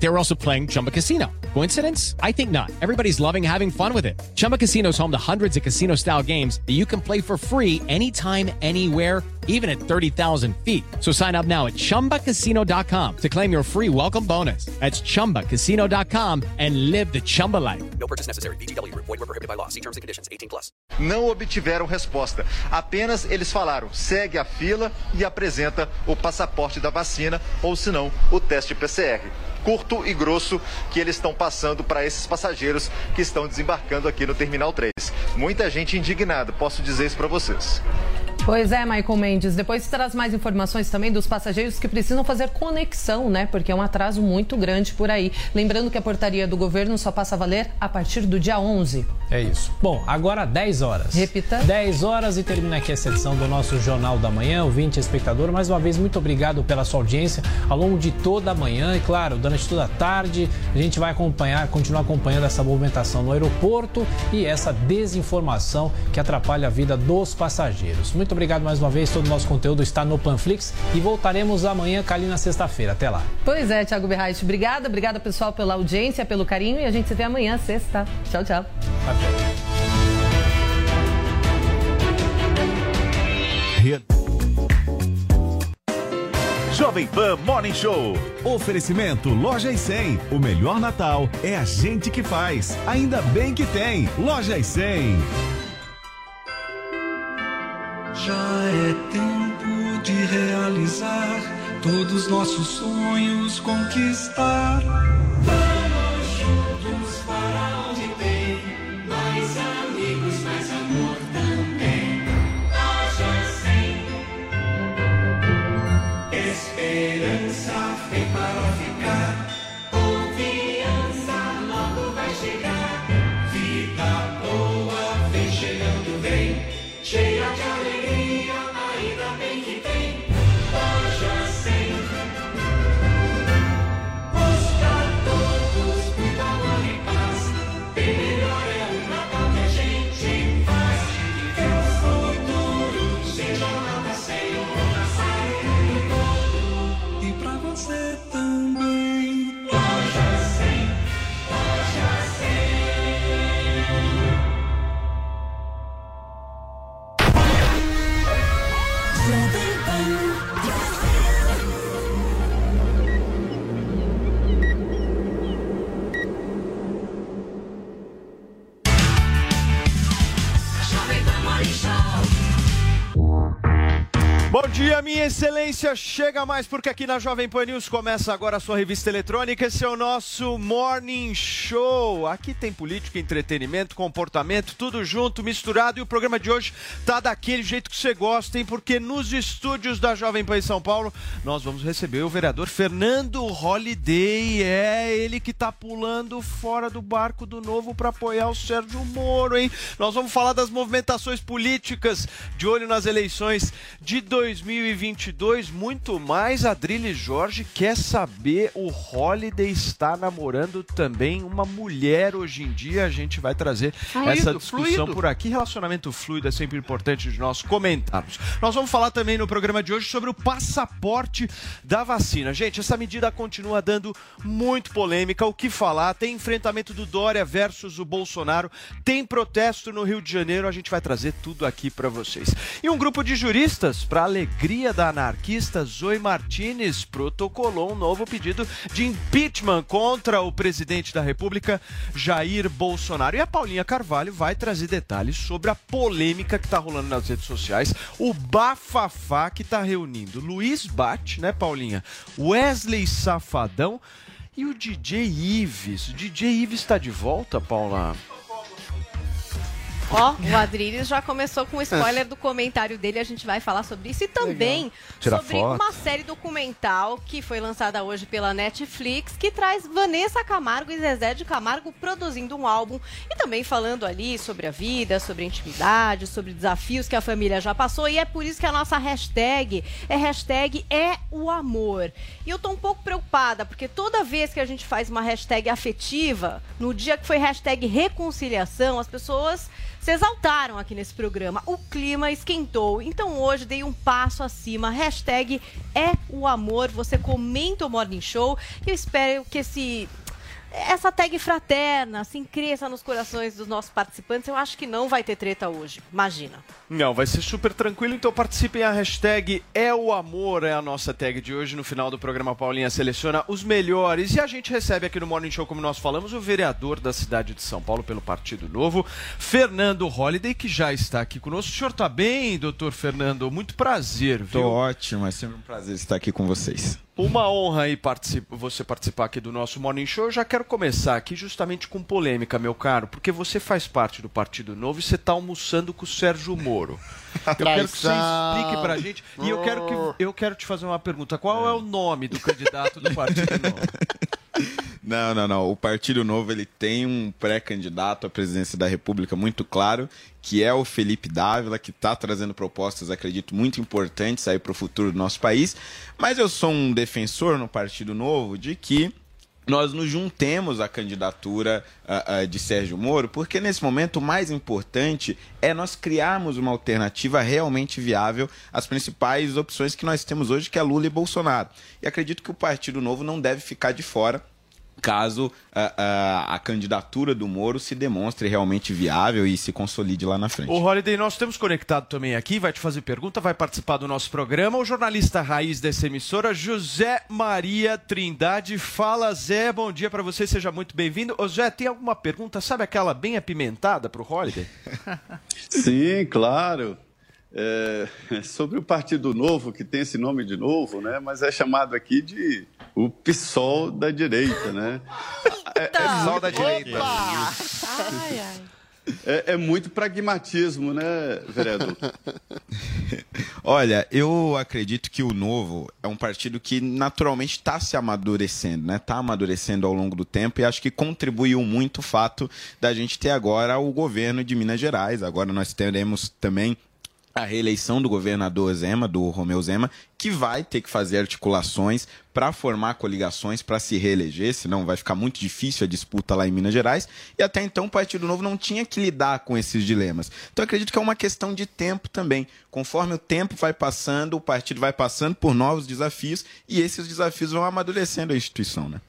They were also playing Chumba Casino. Coincidence? I think not. Everybody's loving having fun with it. Chumba Casino is home to hundreds of casino style games that you can play for free anytime, anywhere, even at 30,000 feet. So sign up now at chumbacasino.com to claim your free welcome bonus. That's chumbacasino.com and live the Chumba life. No purchase necessary. VGW Group. Void were prohibited by law. See terms and conditions. 18 plus. Não obtiveram resposta. Apenas eles falaram: segue a fila e apresenta o passaporte da vacina ou, se não, o teste PCR. Curto e grosso que eles estão passando para esses passageiros que estão desembarcando aqui no Terminal 3. Muita gente indignada, posso dizer isso para vocês. Pois é, Michael Mendes. Depois traz mais informações também dos passageiros que precisam fazer conexão, né? Porque é um atraso muito grande por aí. Lembrando que a portaria do governo só passa a valer a partir do dia 11. É isso. Bom, agora 10 horas. Repita. 10 horas e termina aqui essa edição do nosso Jornal da Manhã. Ouvinte, espectador, mais uma vez, muito obrigado pela sua audiência ao longo de toda a manhã. E claro, durante toda a tarde, a gente vai acompanhar, continuar acompanhando essa movimentação no aeroporto e essa desinformação que atrapalha a vida dos passageiros. Muito obrigado mais uma vez. Todo o nosso conteúdo está no Panflix e voltaremos amanhã, Cali, na sexta-feira. Até lá. Pois é, Thiago Berraich. Obrigada, obrigada pessoal pela audiência, pelo carinho e a gente se vê amanhã, sexta. Tchau, tchau. Jovem Pan Morning Show. Oferecimento Loja e 100. O melhor Natal é a gente que faz. Ainda bem que tem. Loja e 100. Já é tempo de realizar todos nossos sonhos, conquistar. Vamos juntos para onde tem mais amigos, mais amor também. Loja 100. Esperança Bom dia, minha excelência. Chega mais porque aqui na Jovem Pan News começa agora a sua revista eletrônica. Esse é o nosso Morning Show. Aqui tem política, entretenimento, comportamento, tudo junto, misturado. E o programa de hoje tá daquele jeito que você gosta, hein? Porque nos estúdios da Jovem Pan em São Paulo, nós vamos receber o vereador Fernando Holliday. É ele que tá pulando fora do barco do novo para apoiar o Sérgio Moro, hein? Nós vamos falar das movimentações políticas de olho nas eleições de 2022, muito mais. Adrilho Jorge quer saber, o Holiday está namorando também uma mulher hoje em dia. A gente vai trazer Fluido, essa discussão fluido. por aqui. Relacionamento fluido é sempre importante de nós comentarmos. Nós vamos falar também no programa de hoje sobre o passaporte da vacina. Gente, essa medida continua dando muito polêmica. O que falar? Tem enfrentamento do Dória versus o Bolsonaro, tem protesto no Rio de Janeiro. A gente vai trazer tudo aqui para vocês. E um grupo de juristas, para alegria da anarquista Zoe Martinez, protocolou um novo pedido de impeachment contra o presidente da República, Jair Bolsonaro. E a Paulinha Carvalho vai trazer detalhes sobre a polêmica que está rolando nas redes sociais, o bafafá que está reunindo Luiz Bate, né, Paulinha? Wesley Safadão e o DJ Ives. O DJ Ives está de volta, Paula? Ó, o Adriles já começou com o spoiler do comentário dele, a gente vai falar sobre isso e também sobre foto. uma série documental que foi lançada hoje pela Netflix, que traz Vanessa Camargo e Zezé de Camargo produzindo um álbum e também falando ali sobre a vida, sobre a intimidade, sobre desafios que a família já passou e é por isso que a nossa hashtag é hashtag é o amor. E eu tô um pouco preocupada, porque toda vez que a gente faz uma hashtag afetiva, no dia que foi hashtag reconciliação, as pessoas se exaltaram aqui nesse programa. O clima esquentou. Então hoje dei um passo acima. Hashtag é o amor. Você comenta o Morning Show. Eu espero que esse essa tag fraterna, assim, cresça nos corações dos nossos participantes. Eu acho que não vai ter treta hoje. Imagina. Não, vai ser super tranquilo, então participem. A hashtag é o amor, é a nossa tag de hoje. No final do programa, Paulinha seleciona os melhores. E a gente recebe aqui no Morning Show, como nós falamos, o vereador da cidade de São Paulo pelo Partido Novo, Fernando Holliday, que já está aqui conosco. O senhor está bem, doutor Fernando? Muito prazer, viu? Tô ótimo, é sempre um prazer estar aqui com vocês. Uma honra aí particip- você participar aqui do nosso Morning Show. Eu já quero começar aqui justamente com polêmica, meu caro, porque você faz parte do Partido Novo e você está almoçando com o Sérgio Moro. Eu quero que você explique pra gente. E eu quero, que, eu quero te fazer uma pergunta. Qual é o nome do candidato do Partido Novo? Não, não, não. O Partido Novo ele tem um pré-candidato à presidência da República muito claro, que é o Felipe Dávila, que está trazendo propostas, acredito, muito importantes aí para o futuro do nosso país. Mas eu sou um defensor no Partido Novo de que nós nos juntemos à candidatura ah, ah, de Sérgio Moro, porque nesse momento o mais importante é nós criarmos uma alternativa realmente viável às principais opções que nós temos hoje, que é Lula e Bolsonaro. E acredito que o Partido Novo não deve ficar de fora caso ah, ah, a candidatura do Moro se demonstre realmente viável e se consolide lá na frente. O Holiday, nós temos conectado também aqui, vai te fazer pergunta, vai participar do nosso programa, o jornalista raiz dessa emissora, José Maria Trindade. Fala, Zé, bom dia pra você, seja muito bem-vindo. Ô, Zé, tem alguma pergunta? Sabe aquela bem apimentada pro Holiday? Sim, claro. É, sobre o Partido Novo, que tem esse nome de novo, né? Mas é chamado aqui de o PSOL da direita, né? É, é PSOL muito- da direita. Ai, ai. É, é muito pragmatismo, né, vereador? Olha, eu acredito que o Novo é um partido que naturalmente está se amadurecendo, né? Está amadurecendo ao longo do tempo e acho que contribuiu muito o fato da gente ter agora o governo de Minas Gerais. Agora nós teremos também a reeleição do governador Zema, do Romeu Zema, que vai ter que fazer articulações para formar coligações para se reeleger, senão vai ficar muito difícil a disputa lá em Minas Gerais. E até então o Partido Novo não tinha que lidar com esses dilemas. Então acredito que é uma questão de tempo também. Conforme o tempo vai passando, o partido vai passando por novos desafios e esses desafios vão amadurecendo a instituição, né?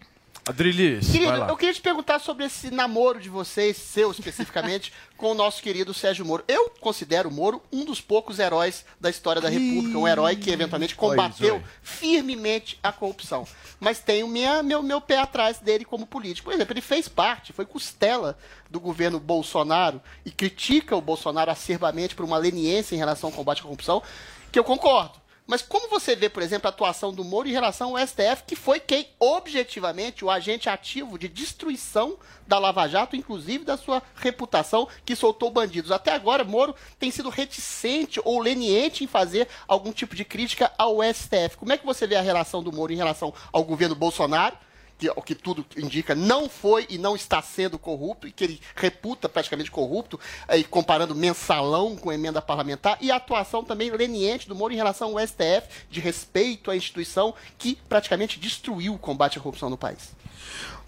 Adrilis, Querido, eu queria te perguntar sobre esse namoro de vocês, seu especificamente, com o nosso querido Sérgio Moro. Eu considero o Moro um dos poucos heróis da história da República, um herói que eventualmente combateu oi. firmemente a corrupção. Mas tenho minha, meu, meu pé atrás dele como político. Por exemplo, ele fez parte, foi costela do governo Bolsonaro e critica o Bolsonaro acerbamente por uma leniência em relação ao combate à corrupção, que eu concordo. Mas como você vê, por exemplo, a atuação do Moro em relação ao STF, que foi quem, objetivamente, o agente ativo de destruição da Lava Jato, inclusive da sua reputação, que soltou bandidos. Até agora, Moro tem sido reticente ou leniente em fazer algum tipo de crítica ao STF. Como é que você vê a relação do Moro em relação ao governo Bolsonaro? Que, o que tudo indica, não foi e não está sendo corrupto, e que ele reputa praticamente corrupto, aí, comparando mensalão com emenda parlamentar, e a atuação também leniente do Moro em relação ao STF, de respeito à instituição que praticamente destruiu o combate à corrupção no país.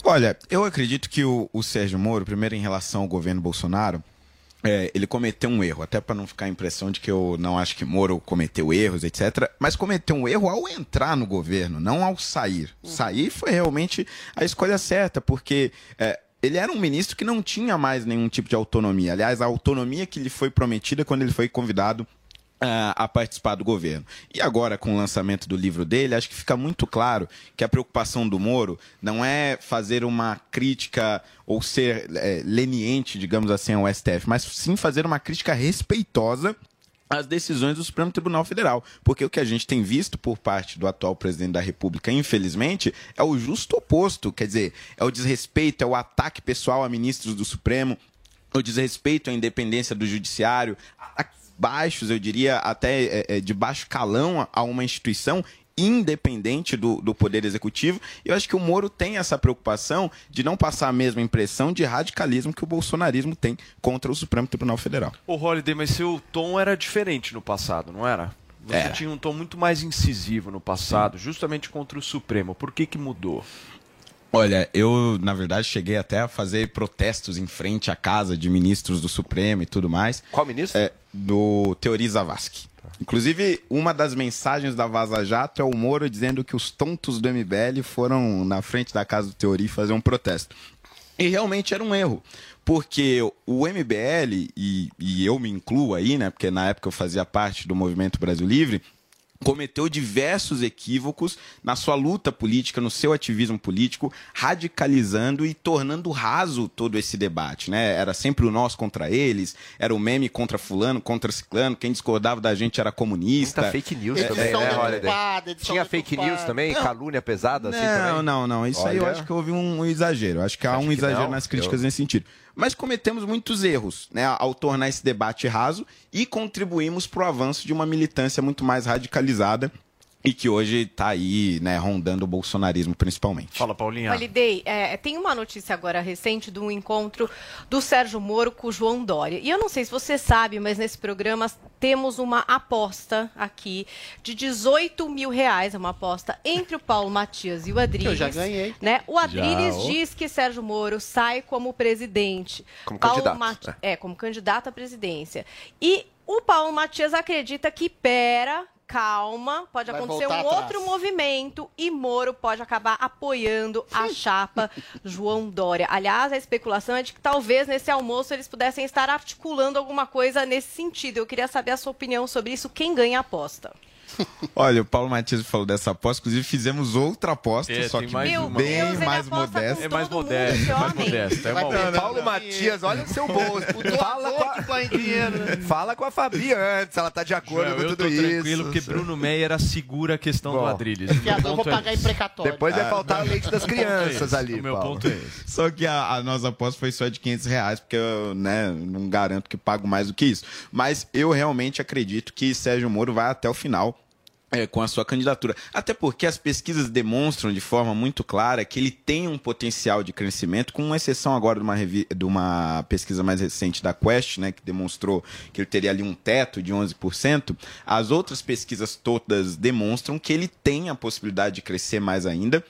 Olha, eu acredito que o, o Sérgio Moro, primeiro em relação ao governo Bolsonaro, é, ele cometeu um erro, até para não ficar a impressão de que eu não acho que Moro cometeu erros, etc. Mas cometeu um erro ao entrar no governo, não ao sair. Sair foi realmente a escolha certa, porque é, ele era um ministro que não tinha mais nenhum tipo de autonomia. Aliás, a autonomia que lhe foi prometida quando ele foi convidado a participar do governo. E agora, com o lançamento do livro dele, acho que fica muito claro que a preocupação do Moro não é fazer uma crítica ou ser eh, leniente, digamos assim, ao STF, mas sim fazer uma crítica respeitosa às decisões do Supremo Tribunal Federal. Porque o que a gente tem visto por parte do atual presidente da República, infelizmente, é o justo oposto. Quer dizer, é o desrespeito, é o ataque pessoal a ministros do Supremo, o desrespeito à independência do judiciário, ataques baixos, eu diria, até é, é, de baixo calão a uma instituição independente do, do Poder Executivo. E eu acho que o Moro tem essa preocupação de não passar a mesma impressão de radicalismo que o bolsonarismo tem contra o Supremo Tribunal Federal. Ô, Holiday, mas seu tom era diferente no passado, não era? Você tinha um tom muito mais incisivo no passado, justamente contra o Supremo. Por que que mudou? Olha, eu, na verdade, cheguei até a fazer protestos em frente à casa de ministros do Supremo e tudo mais. Qual ministro? É, do Teori Zavascki. Inclusive, uma das mensagens da Vaza Jato é o Moro dizendo que os tontos do MBL foram na frente da casa do Teori fazer um protesto. E realmente era um erro. Porque o MBL, e, e eu me incluo aí, né? Porque na época eu fazia parte do Movimento Brasil Livre, cometeu diversos equívocos na sua luta política, no seu ativismo político, radicalizando e tornando raso todo esse debate, né? Era sempre o nós contra eles, era o meme contra fulano, contra ciclano, quem discordava da gente era comunista. Muita fake news É, também, é, né, edição Tinha fake news também? Não. Calúnia pesada assim não, também? não, não. Isso aí eu Olha. acho que houve um exagero. Acho que há Acha um exagero não? nas críticas Eu- nesse sentido. Mas cometemos muitos erros, né, ao tornar esse debate raso e contribuímos para o avanço de uma militância muito mais radicalizada e que hoje está aí, né, rondando o bolsonarismo principalmente. Fala, Paulinha. Validei. É, tem uma notícia agora recente de um encontro do Sérgio Moro com o João Dória. E eu não sei se você sabe, mas nesse programa temos uma aposta aqui de 18 mil reais, é uma aposta entre o Paulo Matias e o Adriles. Eu já ganhei. Né? O Adriles Já, diz que Sérgio Moro sai como presidente. Como Paulo candidato, Mati- né? É, como candidato à presidência. E o Paulo Matias acredita que, pera, calma, pode Vai acontecer um atrás. outro movimento e Moro pode acabar apoiando a chapa João Dória. Aliás, a especulação é de que talvez nesse almoço eles pudessem estar articulando alguma coisa nesse sentido. Eu queria saber a sua opinião sobre isso. Quem ganha a aposta? Olha, o Paulo Matias falou dessa aposta, inclusive fizemos outra aposta, É, só que mais uma. bem Deus, mais modesta. É mais esse é mais homem. modesto. É uma... ter- Paulo Matias, olha o seu bolso. Fala com que a... põe dinheiro. né? Fala com a Fabi antes, ela tá de acordo Joel, com eu tudo tô isso. tranquilo porque Bruno Meyer assegura a questão do Bom. Adrilles. Fiador, vou pagar em precatório. Depois vai Ah, faltar o leite das crianças ali, O meu Paulo. ponto é esse. Só que a, a nossa aposta foi só de 500 reais, porque eu né, não garanto que pago mais do que isso. Mas eu realmente acredito que Sérgio Moro vai até o final. É, com a sua candidatura. Até porque as pesquisas demonstram de forma muito clara que ele tem um potencial de crescimento, com exceção agora de uma, de uma pesquisa mais recente da Quest, né, que demonstrou que ele teria ali um teto de 11%. As outras pesquisas todas demonstram que ele tem a possibilidade de crescer mais ainda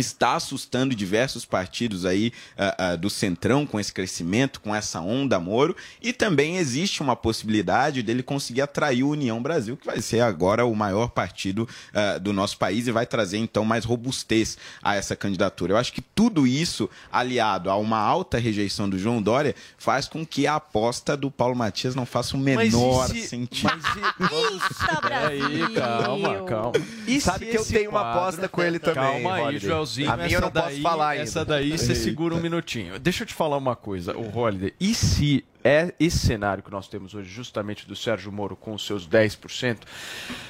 está assustando diversos partidos aí ah, ah, do Centrão com esse crescimento, com essa onda Moro, e também existe uma possibilidade dele conseguir atrair o União Brasil, que vai ser agora o maior partido ah, do nosso país e vai trazer então mais robustez a essa candidatura. Eu acho que tudo isso, aliado a uma alta rejeição do João Dória, faz com que a aposta do Paulo Matias não faça o Mas e menor se- sentido. Eita, Brasil! Aí, calma, calma. E Sabe que eu tenho uma aposta com ele também, Calma aí, Holiday. A minha eu não posso daí- falar ainda. Essa daí você segura um minutinho. Deixa eu te falar uma coisa, o Holiday. E se é esse cenário que nós temos hoje, justamente do Sérgio Moro com os seus 10%,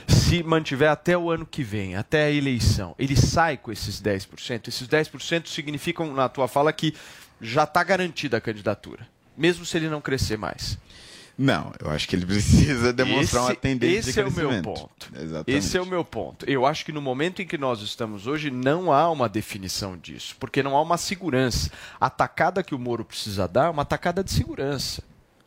se mantiver até o ano que vem, até a eleição, ele sai com esses 10%? Esses 10% significam, na tua fala, que já está garantida a candidatura, mesmo se ele não crescer mais. Não, eu acho que ele precisa demonstrar uma Esse- tendência esse de é o meu crescimento. ponto. Exatamente. Esse é o meu ponto. Eu acho que no momento em que nós estamos hoje, não há uma definição disso, porque não há uma segurança. A tacada que o Moro precisa dar é uma tacada de segurança.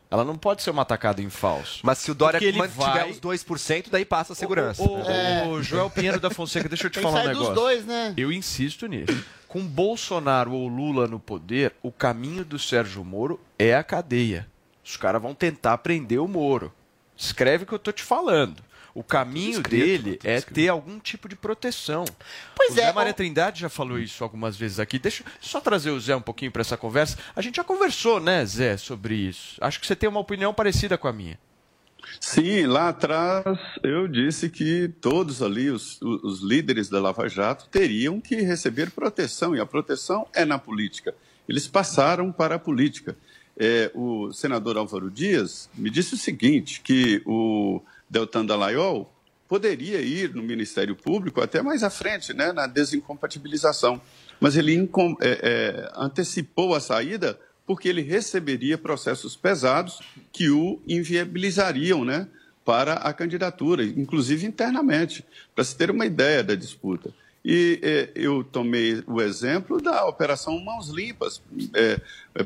Ela não pode ser uma tacada em falso. Mas se o Dória ele mantiver vai- os 2%, daí passa a segurança. O, o- o Joel Pinheiro da Fonseca, deixa eu te que falar um sair dos negócio. dois, né? Eu insisto nisso. Com Bolsonaro ou Lula no poder, o caminho do Sérgio Moro é a cadeia. Os caras vão tentar prender o Moro. Escreve o que eu tô te falando. O caminho escrito, dele tudo é escrito. ter algum tipo de proteção. Pois o Zé é, Maria Trindade já falou isso algumas vezes aqui. Deixa eu só trazer o Zé um pouquinho para essa conversa. A gente já conversou, né, Zé, sobre isso. Acho que você tem uma opinião parecida com a minha. Sim, lá atrás eu disse que todos ali, os, os líderes da Lava Jato, teriam que receber proteção, e a proteção é na política. Eles passaram para a política. É, o senador Álvaro Dias me disse o seguinte, que o Deltan Dallagnol poderia ir no Ministério Público até mais à frente, né, na desincompatibilização. Mas ele é, é, antecipou a saída porque ele receberia processos pesados que o inviabilizariam né, para a candidatura, inclusive internamente, para se ter uma ideia da disputa. E eh, eu tomei o exemplo da Operação Mãos Limpas. Eh,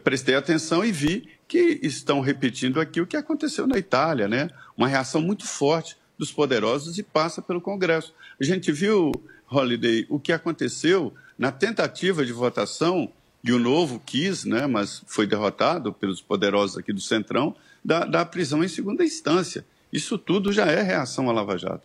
prestei atenção e vi que estão repetindo aqui o que aconteceu na Itália, né? Uma reação muito forte dos poderosos e passa pelo Congresso. A gente viu, Holiday, o que aconteceu na tentativa de votação, e o Novo quis, né, mas foi derrotado pelos poderosos aqui do Centrão, da, da prisão em segunda instância. Isso tudo já é reação à Lava Jato.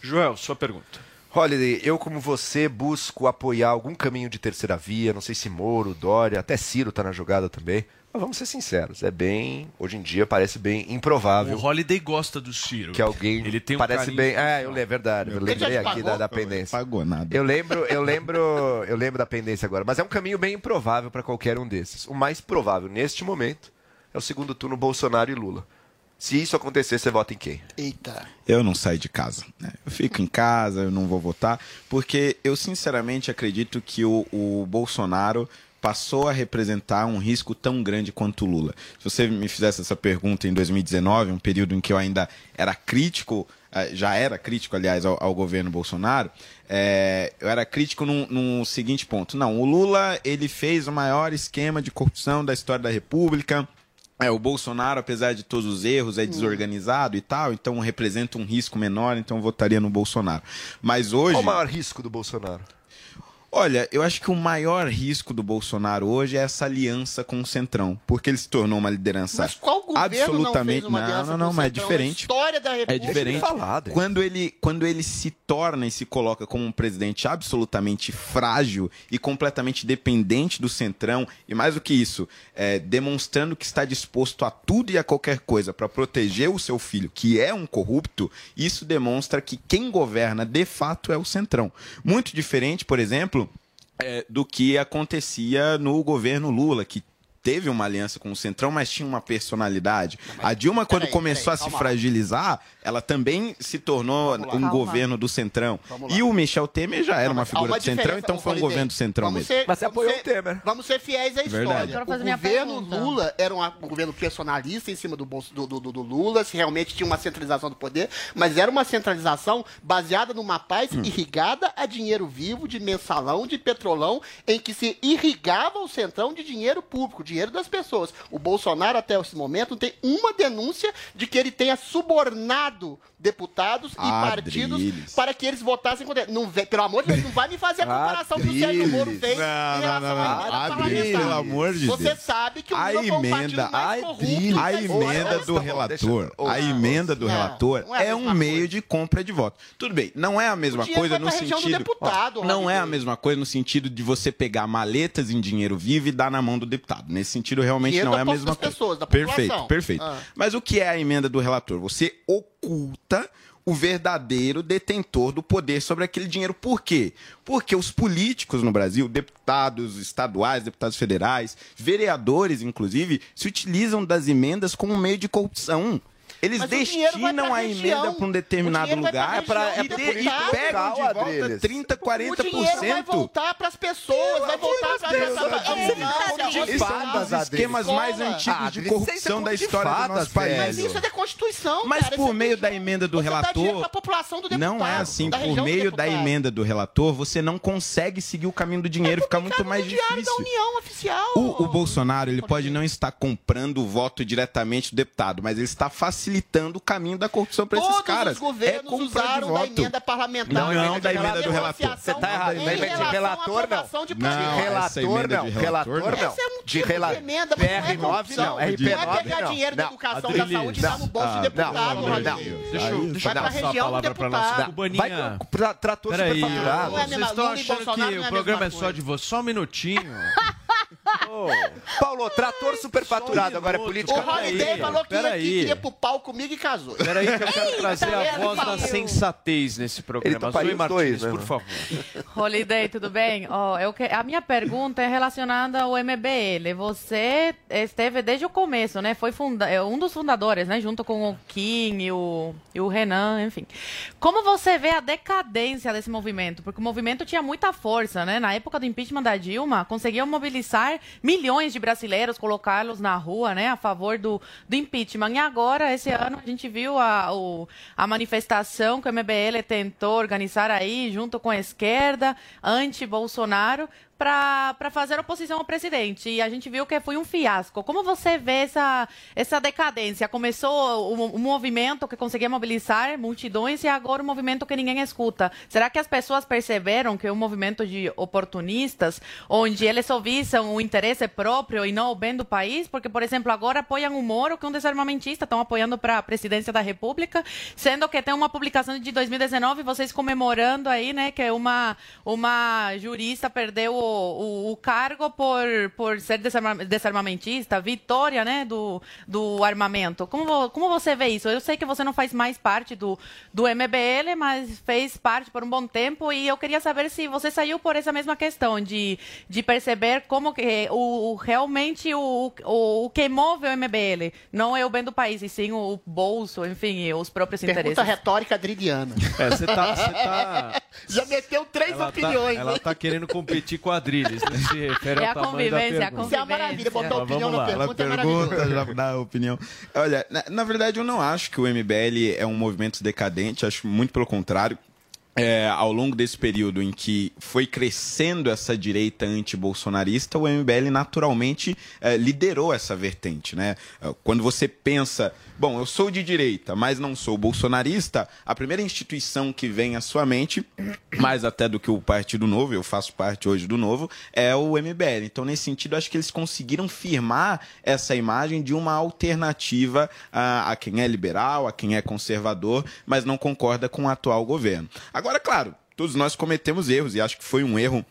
Joel, sua pergunta. Holiday, eu como você busco apoiar algum caminho de terceira via, não sei se Moro, Dória, até Ciro tá na jogada também. Mas vamos ser sinceros, é bem, hoje em dia parece bem improvável. O Holiday gosta do Ciro. Que alguém Ele tem um parece bem. É, eu lembro, é verdade. Eu lembrei aqui da, pagou? da pendência. Pagou nada. Eu lembro, eu lembro, eu lembro da pendência agora, mas é um caminho bem improvável para qualquer um desses. O mais provável neste momento é o segundo turno Bolsonaro e Lula. Se isso acontecer, você vota em quem? Eita. Eu não saio de casa. né? Eu fico em casa, eu não vou votar, porque eu sinceramente acredito que o, o Bolsonaro passou a representar um risco tão grande quanto o Lula. Se você me fizesse essa pergunta em 2019, um período em que eu ainda era crítico, eh, já era crítico, aliás, ao, ao governo Bolsonaro, eh, eu era crítico num, num seguinte ponto. Não, o Lula ele fez o maior esquema de corrupção da história da República. É, o Bolsonaro, apesar de todos os erros, é desorganizado e tal, então representa um risco menor, então eu votaria no Bolsonaro. Mas hoje. Qual o maior risco do Bolsonaro? Olha, eu acho que o maior risco do Bolsonaro hoje é essa aliança com o Centrão, porque ele se tornou uma liderança Mas qual governo absolutamente não fez uma aliança não, não, com o mas é diferente. A história da É República. diferente. falar, Adri. quando ele quando ele se torna e se coloca como um presidente absolutamente frágil e completamente dependente do Centrão e mais do que isso, é, demonstrando que está disposto a tudo e a qualquer coisa para proteger o seu filho, que é um corrupto, isso demonstra que quem governa de fato é o Centrão. Muito diferente, por exemplo, é, do que acontecia no governo Lula, que teve uma aliança com o Centrão, mas tinha uma personalidade. A Dilma, quando peraí, começou peraí, a se calma fragilizar, ela também se tornou um Calma. governo do Centrão. E o Michel Temer já era Não, uma figura uma do Centrão, então foi um governo do Centrão Vamos mesmo. ser- Mas você apoiou ser- o Temer. Vamos ser fiéis à Verdade. história. O minha governo pergunta. Lula era um, um governo personalista em cima do, bolso- do, do- do- do Lula, se realmente tinha uma centralização do poder, mas era uma centralização baseada numa paz Hum. irrigada a dinheiro vivo, de mensalão, de petrolão, em que se irrigava o centrão de dinheiro público, dinheiro das pessoas. O Bolsonaro, até esse momento, não tem uma denúncia de que ele tenha subornado deputados e partidos Adriles. para que eles votassem contra ele. Não, pelo amor de Deus, não vai me fazer a comparação que o Sérgio Moro fez Não, em não, relação não, não. à emenda parlamentar. pelo amor de Você Deus. sabe que o A emenda, mais a corrupto a história. emenda do relator, Ô, a emenda do relator é é um meio de compra de voto. Tudo bem, não é a mesma coisa no sentido, deputado, não é a mesma coisa no sentido de você pegar maletas em dinheiro vivo e dar na mão do deputado. Nesse sentido, realmente não é a mesma coisa. pessoas, da perfeito, população. perfeito. Ah. Mas o que é a emenda do relator? Você oculta o verdadeiro detentor do poder sobre aquele dinheiro. Por quê? Porque os políticos no Brasil, deputados estaduais, deputados federais, vereadores, inclusive, se utilizam das emendas como meio de corrupção. Eles Mas destinam a emenda para um determinado vai pra lugar região pra, e, pegam de volta Adriles. 30, 40%. O dinheiro vai voltar para as pessoas, vai voltar para Adriles. Esse é um dos esquemas mais antigos Ah, de Adriles, corrupção isso é da história do nosso país. Mas isso é da Constituição, Mas por Isso é meio da emenda do relator, pra população do deputado, Não é assim, por meio da emenda do relator, você não consegue seguir o caminho do dinheiro, fica muito mais difícil. O, o Bolsonaro, ele pode não estar comprando o voto diretamente do deputado, mas ele está facilitando o caminho da corrupção para esses Todos caras. os governos é compra de usaram da voto. emenda parlamentar. Não, não, de da emenda do negociação relator. Você tá errado. em relação relator, não. de Não, essa relator não, de relator não. Esse é um De tipo emenda, mas não é PR9 corrupção. não, Não é RP9 pegar não. dinheiro da Não, educação da saúde e dar no bolso Não, do deputado, não, não, Rodrigo. não. Deixa eu, Vai a região do palavra para deputado. nossa Vai cubaninha. com pra- trator Peraí, superfaturado. Não é a vocês estão achando que não é o a programa é só de você? Só um minutinho. Paulo, trator superfaturado agora é O política. Holiday Peraí, falou que, ia, que queria pro pau comigo e casou. Peraí que eu quero trazer a ele voz da pariu. sensatez nesse programa. Toparia Zoe os dois, Martins, né, por mano? favor. Holiday, tudo bem? Ó, eu que- A minha pergunta é relacionada ao MBL. Você esteve desde o começo, né? Foi funda... é um dos fundadores, né? Junto com o Kim e o... e o Renan, enfim. Como você vê a decadência desse movimento? Porque o movimento tinha muita força, né? Na época do impeachment da Dilma, conseguiam mobilizar milhões de brasileiros, colocá-los na rua, né? A favor do, do impeachment. E agora, esse ano, a gente viu a, o- a manifestação que o MBL tentou organizar aí, junto com a esquerda, anti-Bolsonaro. Para fazer oposição ao presidente. E a gente viu que foi um fiasco. Como você vê essa, essa decadência? Começou um, um movimento que conseguia mobilizar multidões e agora um movimento que ninguém escuta. Será que as pessoas perceberam que é um movimento de oportunistas, onde eles só visam o interesse próprio e não o bem do país? Porque, por exemplo, agora apoiam o Moro, que é um desarmamentista, estão apoiando para a presidência da República, sendo que tem uma publicação de 2019, vocês comemorando aí, né, que uma, uma jurista perdeu o, o, o cargo por, por ser desarma, desarmamentista, vitória, né, do, do armamento. Como, como você vê isso? Eu sei que você não faz mais parte do, do MBL, mas fez parte por um bom tempo e eu queria saber se você saiu por essa mesma questão de, de perceber como que o, o- realmente o, o, o que move o MBL não é o bem do país, e sim o bolso, enfim, os próprios Pergunta interesses. retórica adriana. É, você tá, você tá- Já meteu três ela tá, opiniões. ela né? tá querendo competir com a Adriles, né? Se refere É ao a tamanho da convivência, a pergunta. Isso é uma maravilha, botar Mas opinião vamos na lá. Ela pergunta é maravilhoso. pergunta, já dá a opinião. Olha, na, na verdade eu não acho que o MBL é um movimento decadente, acho muito pelo contrário. É, ao longo desse período em que foi crescendo essa direita antibolsonarista, o MBL naturalmente é, liderou essa vertente. Né? É, Quando você pensa, bom, eu sou de direita, mas não sou bolsonarista, a primeira instituição que vem à sua mente, mais até do que o Partido Novo, eu faço parte hoje do Novo, é o MBL. Então, nesse sentido, acho que eles conseguiram firmar essa imagem de uma alternativa a, a quem é liberal, a quem é conservador, mas não concorda com o atual governo. Agora, claro, todos nós cometemos erros e acho que foi um erro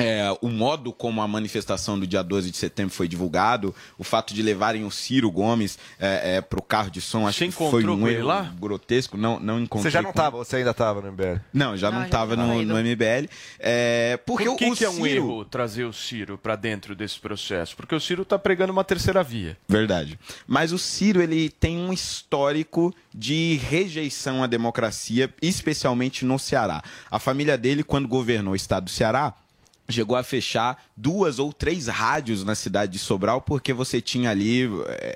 é, o modo como a manifestação do dia 12 de setembro foi divulgado, o fato de levarem o Ciro Gomes é, para o carro de som, acho Você que foi encontrou um com ele erro lá? grotesco. Não, não encontrei. Você já não com tava, você ainda tava no MBL? Não, já não estava no, no MBL. É, porque Por que, o que é um Ciro- erro trazer o Ciro para dentro desse processo? Porque o Ciro tá pregando uma terceira via. Verdade. Mas o Ciro ele tem um histórico de rejeição à democracia, especialmente no Ceará. A família dele, quando governou o estado do Ceará, chegou a fechar duas ou três rádios na cidade de Sobral, porque você tinha ali,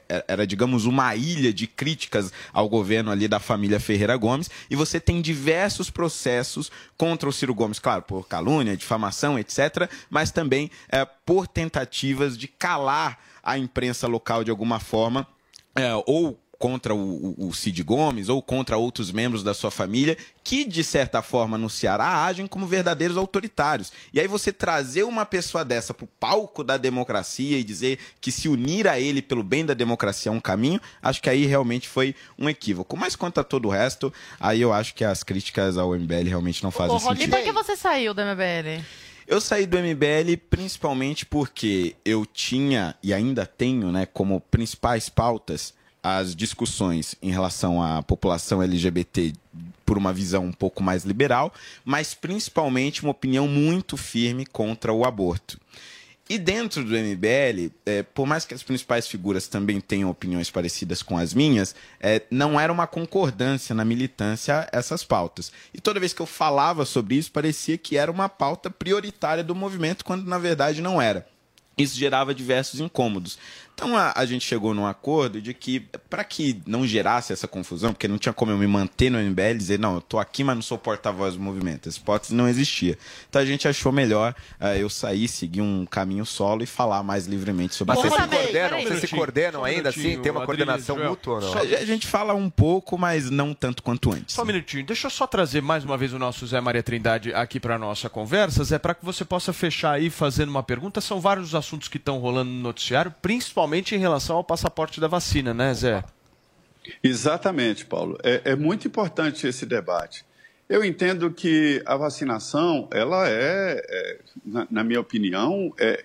eh, era, digamos, uma ilha de críticas ao governo ali da família Ferreira Gomes, e você tem diversos processos contra o Ciro Gomes, claro, por calúnia, difamação, etc., mas também eh, por tentativas de calar a imprensa local de alguma forma, é, ou contra o, o- o Cid Gomes ou contra outros membros da sua família que, de certa forma, no Ceará agem como verdadeiros autoritários. E aí você trazer uma pessoa dessa para o palco da democracia e dizer que se unir a ele pelo bem da democracia é um caminho, acho que aí realmente foi um equívoco. Mas quanto a todo o resto, aí eu acho que as críticas ao MBL realmente não fazem E sentido. por que você saiu do MBL? Eu saí do MBL principalmente porque eu tinha e ainda tenho, né, como principais pautas as discussões em relação à população LGBT por uma visão um pouco mais liberal, mas principalmente uma opinião muito firme contra o aborto. E dentro do MBL, eh, por mais que as principais figuras também tenham opiniões parecidas com as minhas, eh, não era uma concordância na militância essas pautas. E toda vez que eu falava sobre isso, parecia que era uma pauta prioritária do movimento, quando na verdade não era. Isso gerava diversos incômodos. Então a, a gente chegou num acordo de que, para que não gerasse essa confusão, porque não tinha como eu me manter no MBL e dizer, não, eu tô aqui, mas não sou porta-voz do movimento. Essa hipótese não existia. Então a gente achou melhor eh, eu sair, seguir um caminho solo e falar mais livremente sobre Mas isso. vocês se coordenam, vocês se coordenam um ainda assim? Tem uma Adriles, coordenação Joel. mútua ou não? A, a gente fala um pouco, mas não tanto quanto antes. Só um minutinho, deixa eu só trazer mais uma vez o nosso Zé Maria Trindade aqui para nossa conversa, Zé, para que você possa fechar aí fazendo uma pergunta. São vários os assuntos que estão rolando no noticiário, principalmente em relação ao passaporte da vacina, né, Zé? Exatamente, Paulo. É, é muito importante esse debate. Eu entendo que a vacinação, ela é, é, na, na minha opinião, é,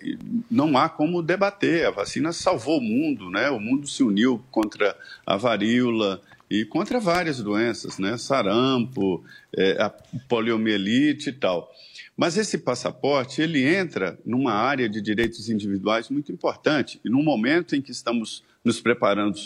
não há como debater. A vacina salvou o mundo, né? O mundo se uniu contra a varíola e contra várias doenças, né? Sarampo, é, a poliomielite e tal. Mas esse passaporte, ele entra numa área de direitos individuais muito importante. E no momento em que estamos nos preparando,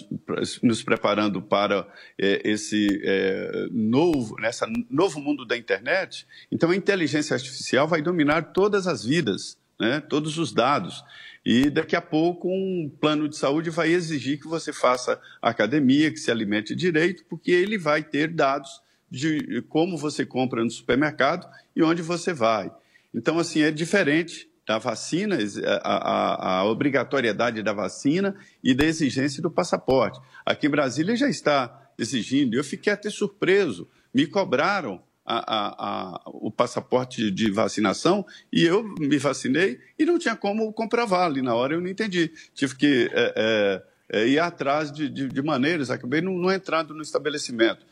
nos preparando para eh, esse eh, novo, nessa novo mundo da internet, então a inteligência artificial vai dominar todas as vidas, né? todos os dados. E daqui a pouco um plano de saúde vai exigir que você faça academia, que se alimente direito, porque ele vai ter dados de como você compra no supermercado e onde você vai. Então, assim, é diferente da vacina, a, a, a obrigatoriedade da vacina e da exigência do passaporte. Aqui em Brasília já está exigindo, eu fiquei até surpreso, me cobraram a, o passaporte de vacinação e eu me vacinei e não tinha como comprovar ali na hora, eu não entendi. Tive que é, é, é, ir atrás de, de, de maneiras, acabei não, não entrando no estabelecimento.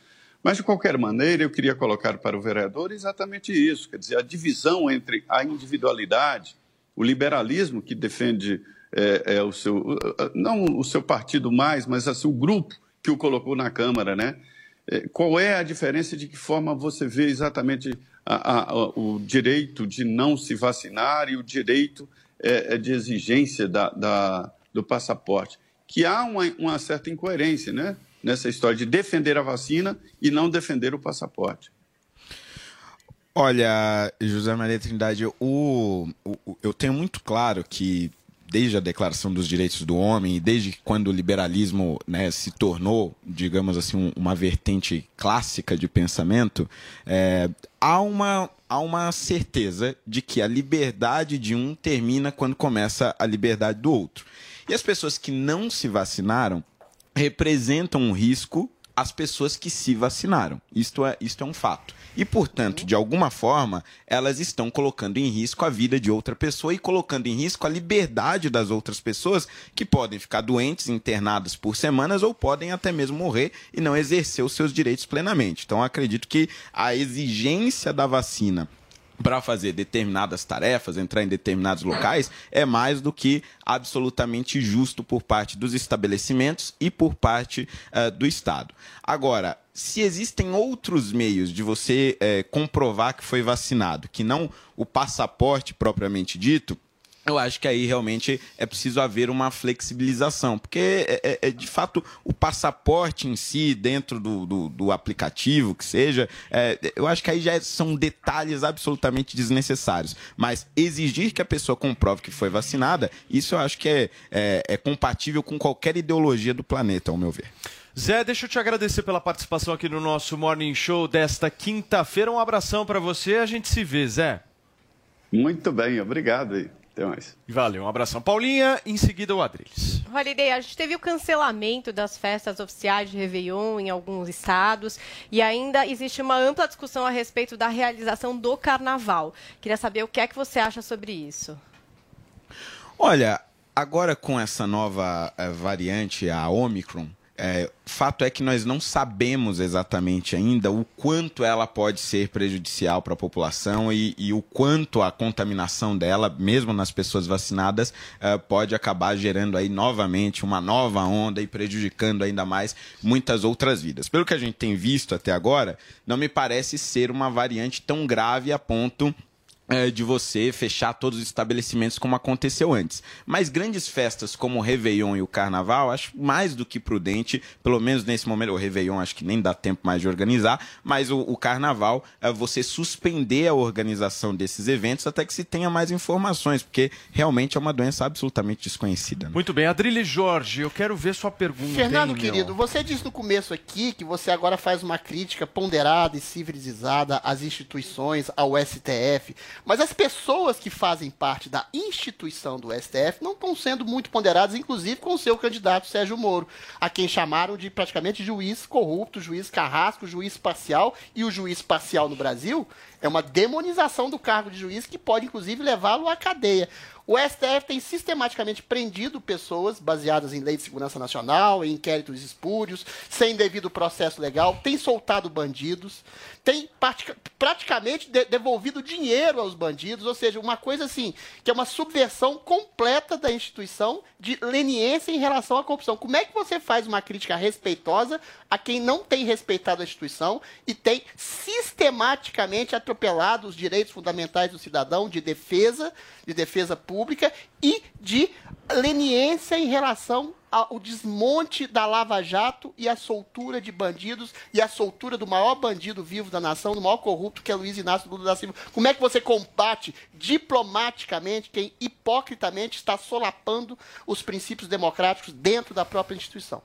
Mas, de qualquer maneira, eu queria colocar para o vereador exatamente isso, quer dizer, a divisão entre a individualidade, o liberalismo que defende é, é, o seu, não o seu partido mais, mas assim, o grupo que o colocou na Câmara, né? É, Qual é a diferença de que forma você vê exatamente a, a, o direito de não se vacinar e o direito é, é de exigência da, da, do passaporte? Que há uma, uma certa incoerência, né? Nessa história de defender a vacina e não defender o passaporte. Olha, José Maria Trindade, o, o- eu tenho muito claro que desde a Declaração dos Direitos do Homem e desde quando o liberalismo né, se tornou, digamos assim, um- uma vertente clássica de pensamento, é, há, uma, há uma certeza de que a liberdade de um termina quando começa a liberdade do outro. E as pessoas que não se vacinaram representam um risco às pessoas que se vacinaram. Isto é, isto é um fato. E, portanto, de alguma forma, elas estão colocando em risco a vida de outra pessoa e colocando em risco a liberdade das outras pessoas que podem ficar doentes, internadas por semanas ou podem até mesmo morrer e não exercer os seus direitos plenamente. Então, acredito que a exigência da vacina para fazer determinadas tarefas, entrar em determinados locais, é mais do que absolutamente justo por parte dos estabelecimentos e por parte eh, do Estado. Agora, se existem outros meios de você eh, comprovar que foi vacinado, que não o passaporte propriamente dito, eu acho que aí realmente é preciso haver uma flexibilização, porque é, é- é, de fato o passaporte em si, dentro do, do, do aplicativo, que seja, é, eu acho que aí já são detalhes absolutamente desnecessários. Mas exigir que a pessoa comprove que foi vacinada, isso eu acho que é, é, é compatível com qualquer ideologia do planeta, ao meu ver. Zé, deixa eu te agradecer pela participação aqui no nosso Morning Show desta quinta-feira. Um abração para você, a gente se vê, Zé. Muito bem, obrigado aí. Até mais. Valeu, um abração. Paulinha, em seguida o Adriles. Holiday, a gente teve o cancelamento das festas oficiais de Réveillon em alguns estados e ainda existe uma ampla discussão a respeito da realização do carnaval. Queria saber o que é que você acha sobre isso. Olha, agora com essa nova eh, variante, a Omicron, eh, fato é que nós não sabemos exatamente ainda o quanto ela pode ser prejudicial para a população e, e o quanto a contaminação dela, mesmo nas pessoas vacinadas, eh, pode acabar gerando aí novamente uma nova onda e prejudicando ainda mais muitas outras vidas. Pelo que a gente tem visto até agora, não me parece ser uma variante tão grave a ponto é, de você fechar todos os estabelecimentos como aconteceu antes. Mas grandes festas como o Réveillon e o Carnaval, acho mais do que prudente, pelo menos nesse momento, o Réveillon acho que nem dá tempo mais de organizar, mas o, o Carnaval, é você suspender a organização desses eventos até que se tenha mais informações, porque realmente é uma doença absolutamente desconhecida. né? Muito bem, Adriles Jorge, eu quero ver sua pergunta. Fernando, hein, meu? querido, você disse no começo aqui que você agora faz uma crítica ponderada e civilizada às instituições, ao STF, mas as pessoas que fazem parte da instituição do STF não estão sendo muito ponderadas, inclusive com o seu candidato Sérgio Moro, a quem chamaram de praticamente juiz corrupto, juiz carrasco, juiz parcial, e o juiz parcial no Brasil é uma demonização do cargo de juiz que pode, inclusive, levá-lo à cadeia. O STF tem sistematicamente prendido pessoas baseadas em lei de segurança nacional, em inquéritos espúrios, sem devido processo legal, tem soltado bandidos, tem pratica- praticamente de- devolvido dinheiro aos bandidos, ou seja, uma coisa assim, que é uma subversão completa da instituição de leniência em relação à corrupção. Como é que você faz uma crítica respeitosa a quem não tem respeitado a instituição e tem sistematicamente atropelado os direitos fundamentais do cidadão de defesa, de defesa pública e de leniência em relação ao desmonte da Lava Jato e a soltura de bandidos e a soltura do maior bandido vivo da nação, do maior corrupto que é Luiz Inácio Lula da Silva. Como é que você combate diplomaticamente quem hipocritamente está solapando os princípios democráticos dentro da própria instituição?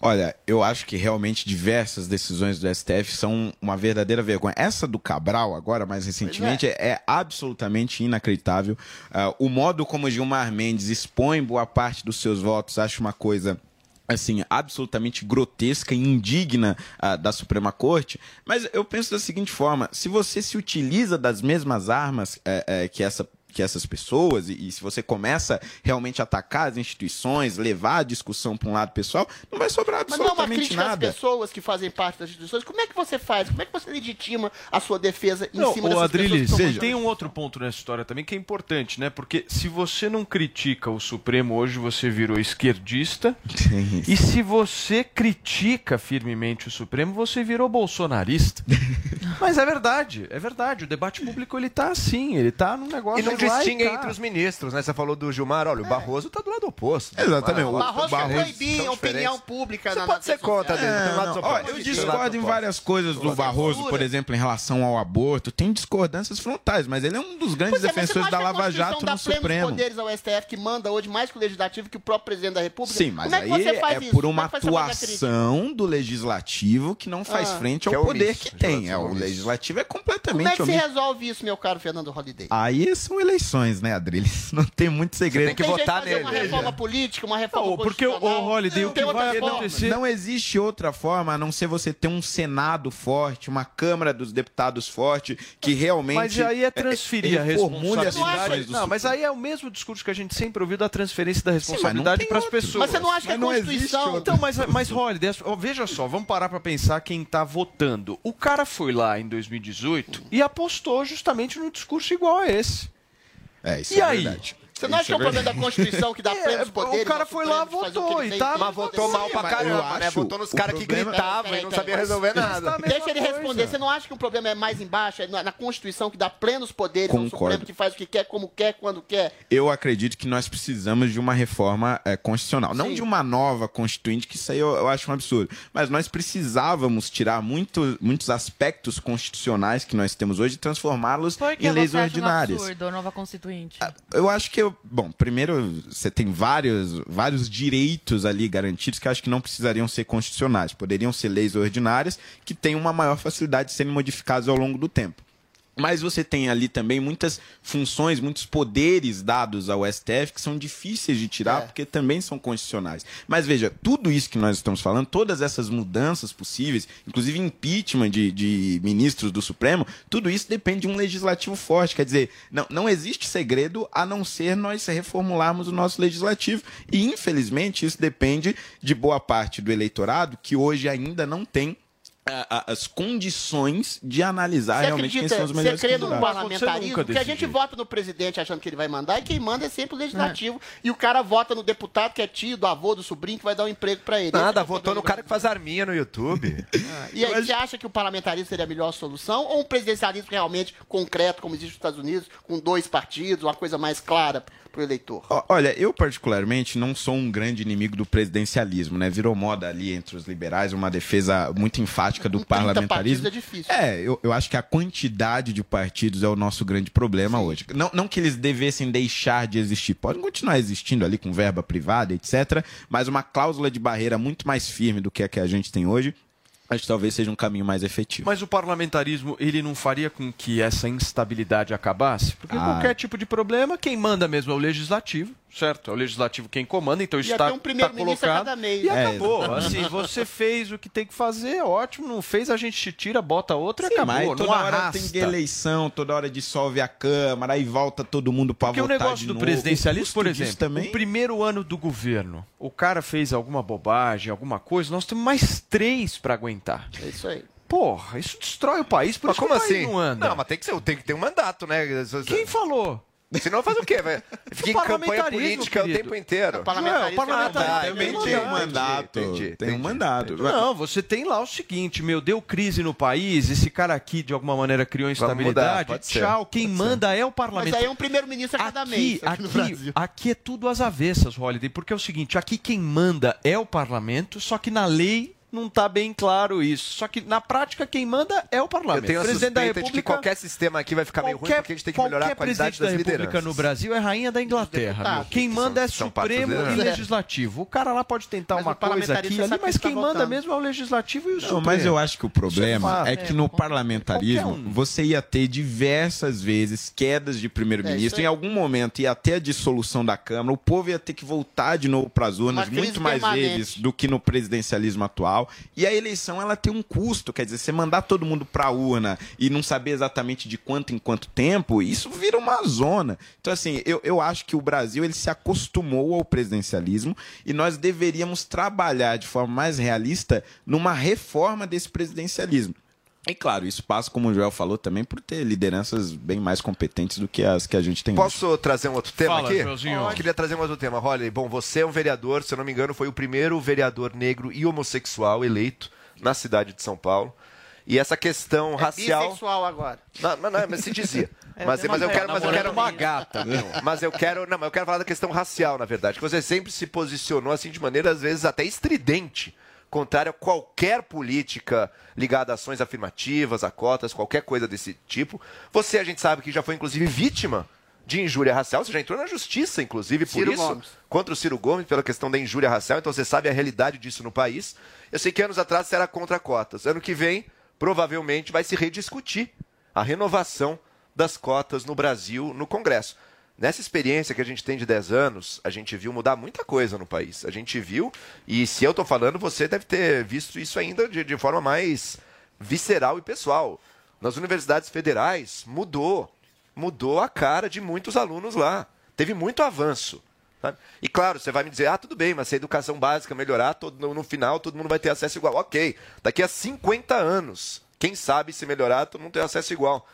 Olha, eu acho que realmente diversas decisões do STF são uma verdadeira vergonha. Essa do Cabral, agora, mais recentemente, é. absolutamente inacreditável. Ah, o modo como Gilmar Mendes expõe boa parte dos seus votos, acho uma coisa assim, absolutamente grotesca e indigna ah, da Suprema Corte, mas eu penso da seguinte forma, se você se utiliza das mesmas armas eh, eh, que essa que essas pessoas, e, e se você começa realmente a atacar as instituições, levar a discussão para um lado pessoal, não vai sobrar Mas não é uma absolutamente crítica às nada. pessoas que fazem parte das instituições. Como é que você faz? Como é que você legitima a sua defesa em Não, cima o dessas Adriles, pessoas? estão tem um outro ponto nessa história também que é importante, né? Porque se você não critica o Supremo hoje, você virou esquerdista. E se você critica firmemente o Supremo, você virou bolsonarista. Mas é verdade, é verdade. O debate público ele tá assim, ele tá num negócio Distingue entre os ministros, né? Você falou do Gilmar, olha, o Barroso tá do lado oposto. Exatamente. O Barroso Barroso quer proibir opinião pública Você na pode ser contra dele, É, opostos. eu discordo em várias coisas do Barroso, por exemplo, em relação ao aborto. Tem discordâncias frontais, mas ele é um dos grandes é, defensores da Lava Jato dá no Supremo. poderes ao STF que manda hoje mais que o Legislativo que o próprio Presidente da República? Sim, mas Como é que aí você faz é isso? por Como uma é atuação do legislativo que não faz Ah. frente ao é poder que tem. É, o legislativo é Como completamente é que se resolve isso, meu caro Fernando Holliday? Aí são eleições, né, Adriles? Não tem muito segredo. tem que Tem votar fazer uma nele. reforma política, uma reforma Não, porque o- Holliday, Não o que vai acontecer- Não existe outra forma a não ser você ter um Senado forte, uma Câmara dos Deputados forte, que realmente. Mas aí é transferir a reformule as responsabilidade. do Não, mas aí é o mesmo discurso que a gente sempre ouviu da transferência da não responsabilidade para as pessoas. Mas você não acha que a não existe Constituição... Então, mas, mas Holliday, ó, veja só, vamos parar pra pensar quem tá votando. O cara foi lá em 2018 e apostou justamente no discurso igual a esse. É, isso E é aí? verdade. Você não acha que é um problema da Constituição que dá É, plenos o poderes? cara ao foi lá, o que votou e tá- Mas votou mal pra caramba, né? Votou nos o caras que problema- gritavam e não peraí, sabia peraí. resolver nada. Deixa ele responder. Você não acha que o problema é mais embaixo, é na, Constituição que dá plenos poderes ao. Supremo que faz o que quer, como quer, quando quer? Eu acredito que nós precisamos de uma reforma eh, constitucional. Não Sim. de uma nova constituinte, que isso aí eu, eu acho um absurdo. Mas nós precisávamos tirar muito, muitos aspectos constitucionais que nós temos hoje e transformá-los Por que em leis você acha um ordinárias. absurdo a nova constituinte? Eu acho que eu. Bom, primeiro, você tem vários, vários direitos ali garantidos que eu acho que não precisariam ser constitucionais. Poderiam ser leis ordinárias que têm uma maior facilidade de serem modificadas ao longo do tempo. Mas você tem ali também muitas funções, muitos poderes dados ao STF que são difíceis de tirar porque também são constitucionais. Mas veja, tudo isso que nós estamos falando, todas essas mudanças possíveis, inclusive impeachment de, de ministros do Supremo, tudo isso depende de um legislativo forte. Quer dizer, não, não existe segredo a não ser nós reformularmos o nosso legislativo. E, infelizmente, isso depende de boa parte do eleitorado que hoje ainda não tem as condições de analisar Você realmente quem acredita, são os você melhores crê no parlamentarismo? Porque a gente vota no presidente achando que ele vai mandar e quem manda é sempre o legislativo. E o cara vota no deputado que é tio, do avô, do sobrinho, que vai dar um emprego pra ele. Nada, é votou no cara que faz arminha no YouTube. E aí, você acha que o parlamentarismo seria a melhor solução ou um presidencialismo realmente concreto, como existe nos Estados Unidos, com dois partidos, uma coisa mais clara para o eleitor? Olha, eu particularmente não sou um grande inimigo do presidencialismo, né? Virou moda ali entre os liberais uma defesa muito enfática do Com 30 parlamentarismo. é difícil. É, eu, eu acho que a quantidade de partidos é o nosso grande problema hoje. Não, não que eles devessem deixar de existir, podem continuar existindo ali com verba privada, etc. Mas uma cláusula de barreira muito mais firme do que a que a gente tem hoje, acho que talvez seja um caminho mais efetivo. Mas o parlamentarismo, ele não faria com que essa instabilidade acabasse? Porque Ah. qualquer tipo de problema, quem manda mesmo é o legislativo, certo? É o legislativo quem comanda, então isso está um tá primeiro-ministro a colocado. cada mês. E É, acabou. exatamente. Assim, você fez o que tem que fazer, ótimo. Não fez, a gente te tira, bota outra e Sim, acabou. mas não toda hora arrasta. tem eleição, toda hora dissolve a Câmara, aí volta todo mundo para Porque votar o negócio de do novo. presidencialismo, por exemplo, também... o primeiro ano do governo, o cara fez alguma bobagem, alguma coisa, nós temos mais três para aguentar. É isso aí. Porra, isso destrói o país, por Mas isso como que o país assim? não anda. Não, mas tem que, ser, tem que ter um mandato, né? Quem falou? Senão faz o quê? Vai- Fica em campanha Parlamentarismo, política o querido. tempo inteiro. Não, parlamentarismo Ah, também entendi, tem um entendi, mandato. entendi, tem um mandato. Não, você tem lá o seguinte, meu, deu crise no país, esse cara aqui de alguma maneira criou Vamos mudar, instabilidade, pode ser, tchau, quem pode ser. manda é o parlamento. Mas aí é um primeiro-ministro a cada Aqui, mês aqui aqui, aqui é tudo às avessas, Holiday, porque é o seguinte, aqui quem manda é o parlamento, só que na lei não está bem claro isso. Só que na prática quem manda é o parlamento. Eu tenho a presidente da suspeita de que República qualquer sistema aqui vai ficar meio ruim Qualquer- porque a gente tem que melhorar a qualquer qualidade presidente da das República lideranças. no Brasil é rainha da Inglaterra. Quem manda é São Supremo das e. Legislativo. O cara lá pode tentar Mas uma coisa parlamentarismo aqui ali, mas tá quem manda votando. mesmo é o Legislativo e o Não, Supremo. mas eu acho que o problema fato. é que no parlamentarismo Qualquer um. você ia ter diversas vezes quedas de É, primeiro-ministro. aí. em algum momento ia ter a dissolução da Câmara. O povo ia ter que voltar de novo para as urnas Uma muito mais permanente. vezes do que no presidencialismo atual. E a eleição ela tem um custo. Quer dizer, você mandar todo mundo para a urna e não saber exatamente de quanto em quanto tempo, isso vira uma zona. Então, assim, eu, eu acho que o Brasil ele se acostumou ao presidencialismo e nós deveríamos trabalhar de forma mais realista numa reforma desse presidencialismo. E claro, isso passa, como o Joel falou, também por ter lideranças bem mais competentes do que as que a gente tem hoje. Posso trazer um outro tema Fala, aqui? Joelzinho. Eu queria trazer um outro tema. Olha, bom, você é um vereador, se eu não me engano, foi o primeiro vereador negro e homossexual eleito na cidade de São Paulo. E essa questão racial. É Bissexual agora. Não, mas, não, mas se dizia. É, Mas, mas eu uma- quero, mas eu quero uma gata, meu. Mas eu quero, não, mas eu quero falar da questão racial, na verdade, que você sempre se posicionou assim de maneira às vezes até estridente, contrária a qualquer política ligada a ações afirmativas, a cotas, qualquer coisa desse tipo. Você a gente sabe que já foi inclusive vítima de injúria racial, você já entrou na justiça inclusive por Ciro isso, Gomes. contra o Ciro Gomes pela questão da injúria racial, então você sabe a realidade disso no país. Eu sei que anos atrás você era contra cotas. Ano que vem, provavelmente vai se rediscutir a renovação das cotas no Brasil no Congresso. Nessa experiência que a gente tem de 10 anos, a gente viu mudar muita coisa no país. A gente viu, e se eu estou falando, você deve ter visto isso ainda de, de forma mais visceral e pessoal. Nas universidades federais, mudou. Mudou a cara de muitos alunos lá. Teve muito avanço. sabe? E claro, você vai me dizer, ah, tudo bem, mas se a educação básica melhorar, todo- no, final todo mundo vai ter acesso igual. Ok, daqui a 50 anos, quem sabe se melhorar, todo mundo tem acesso igual.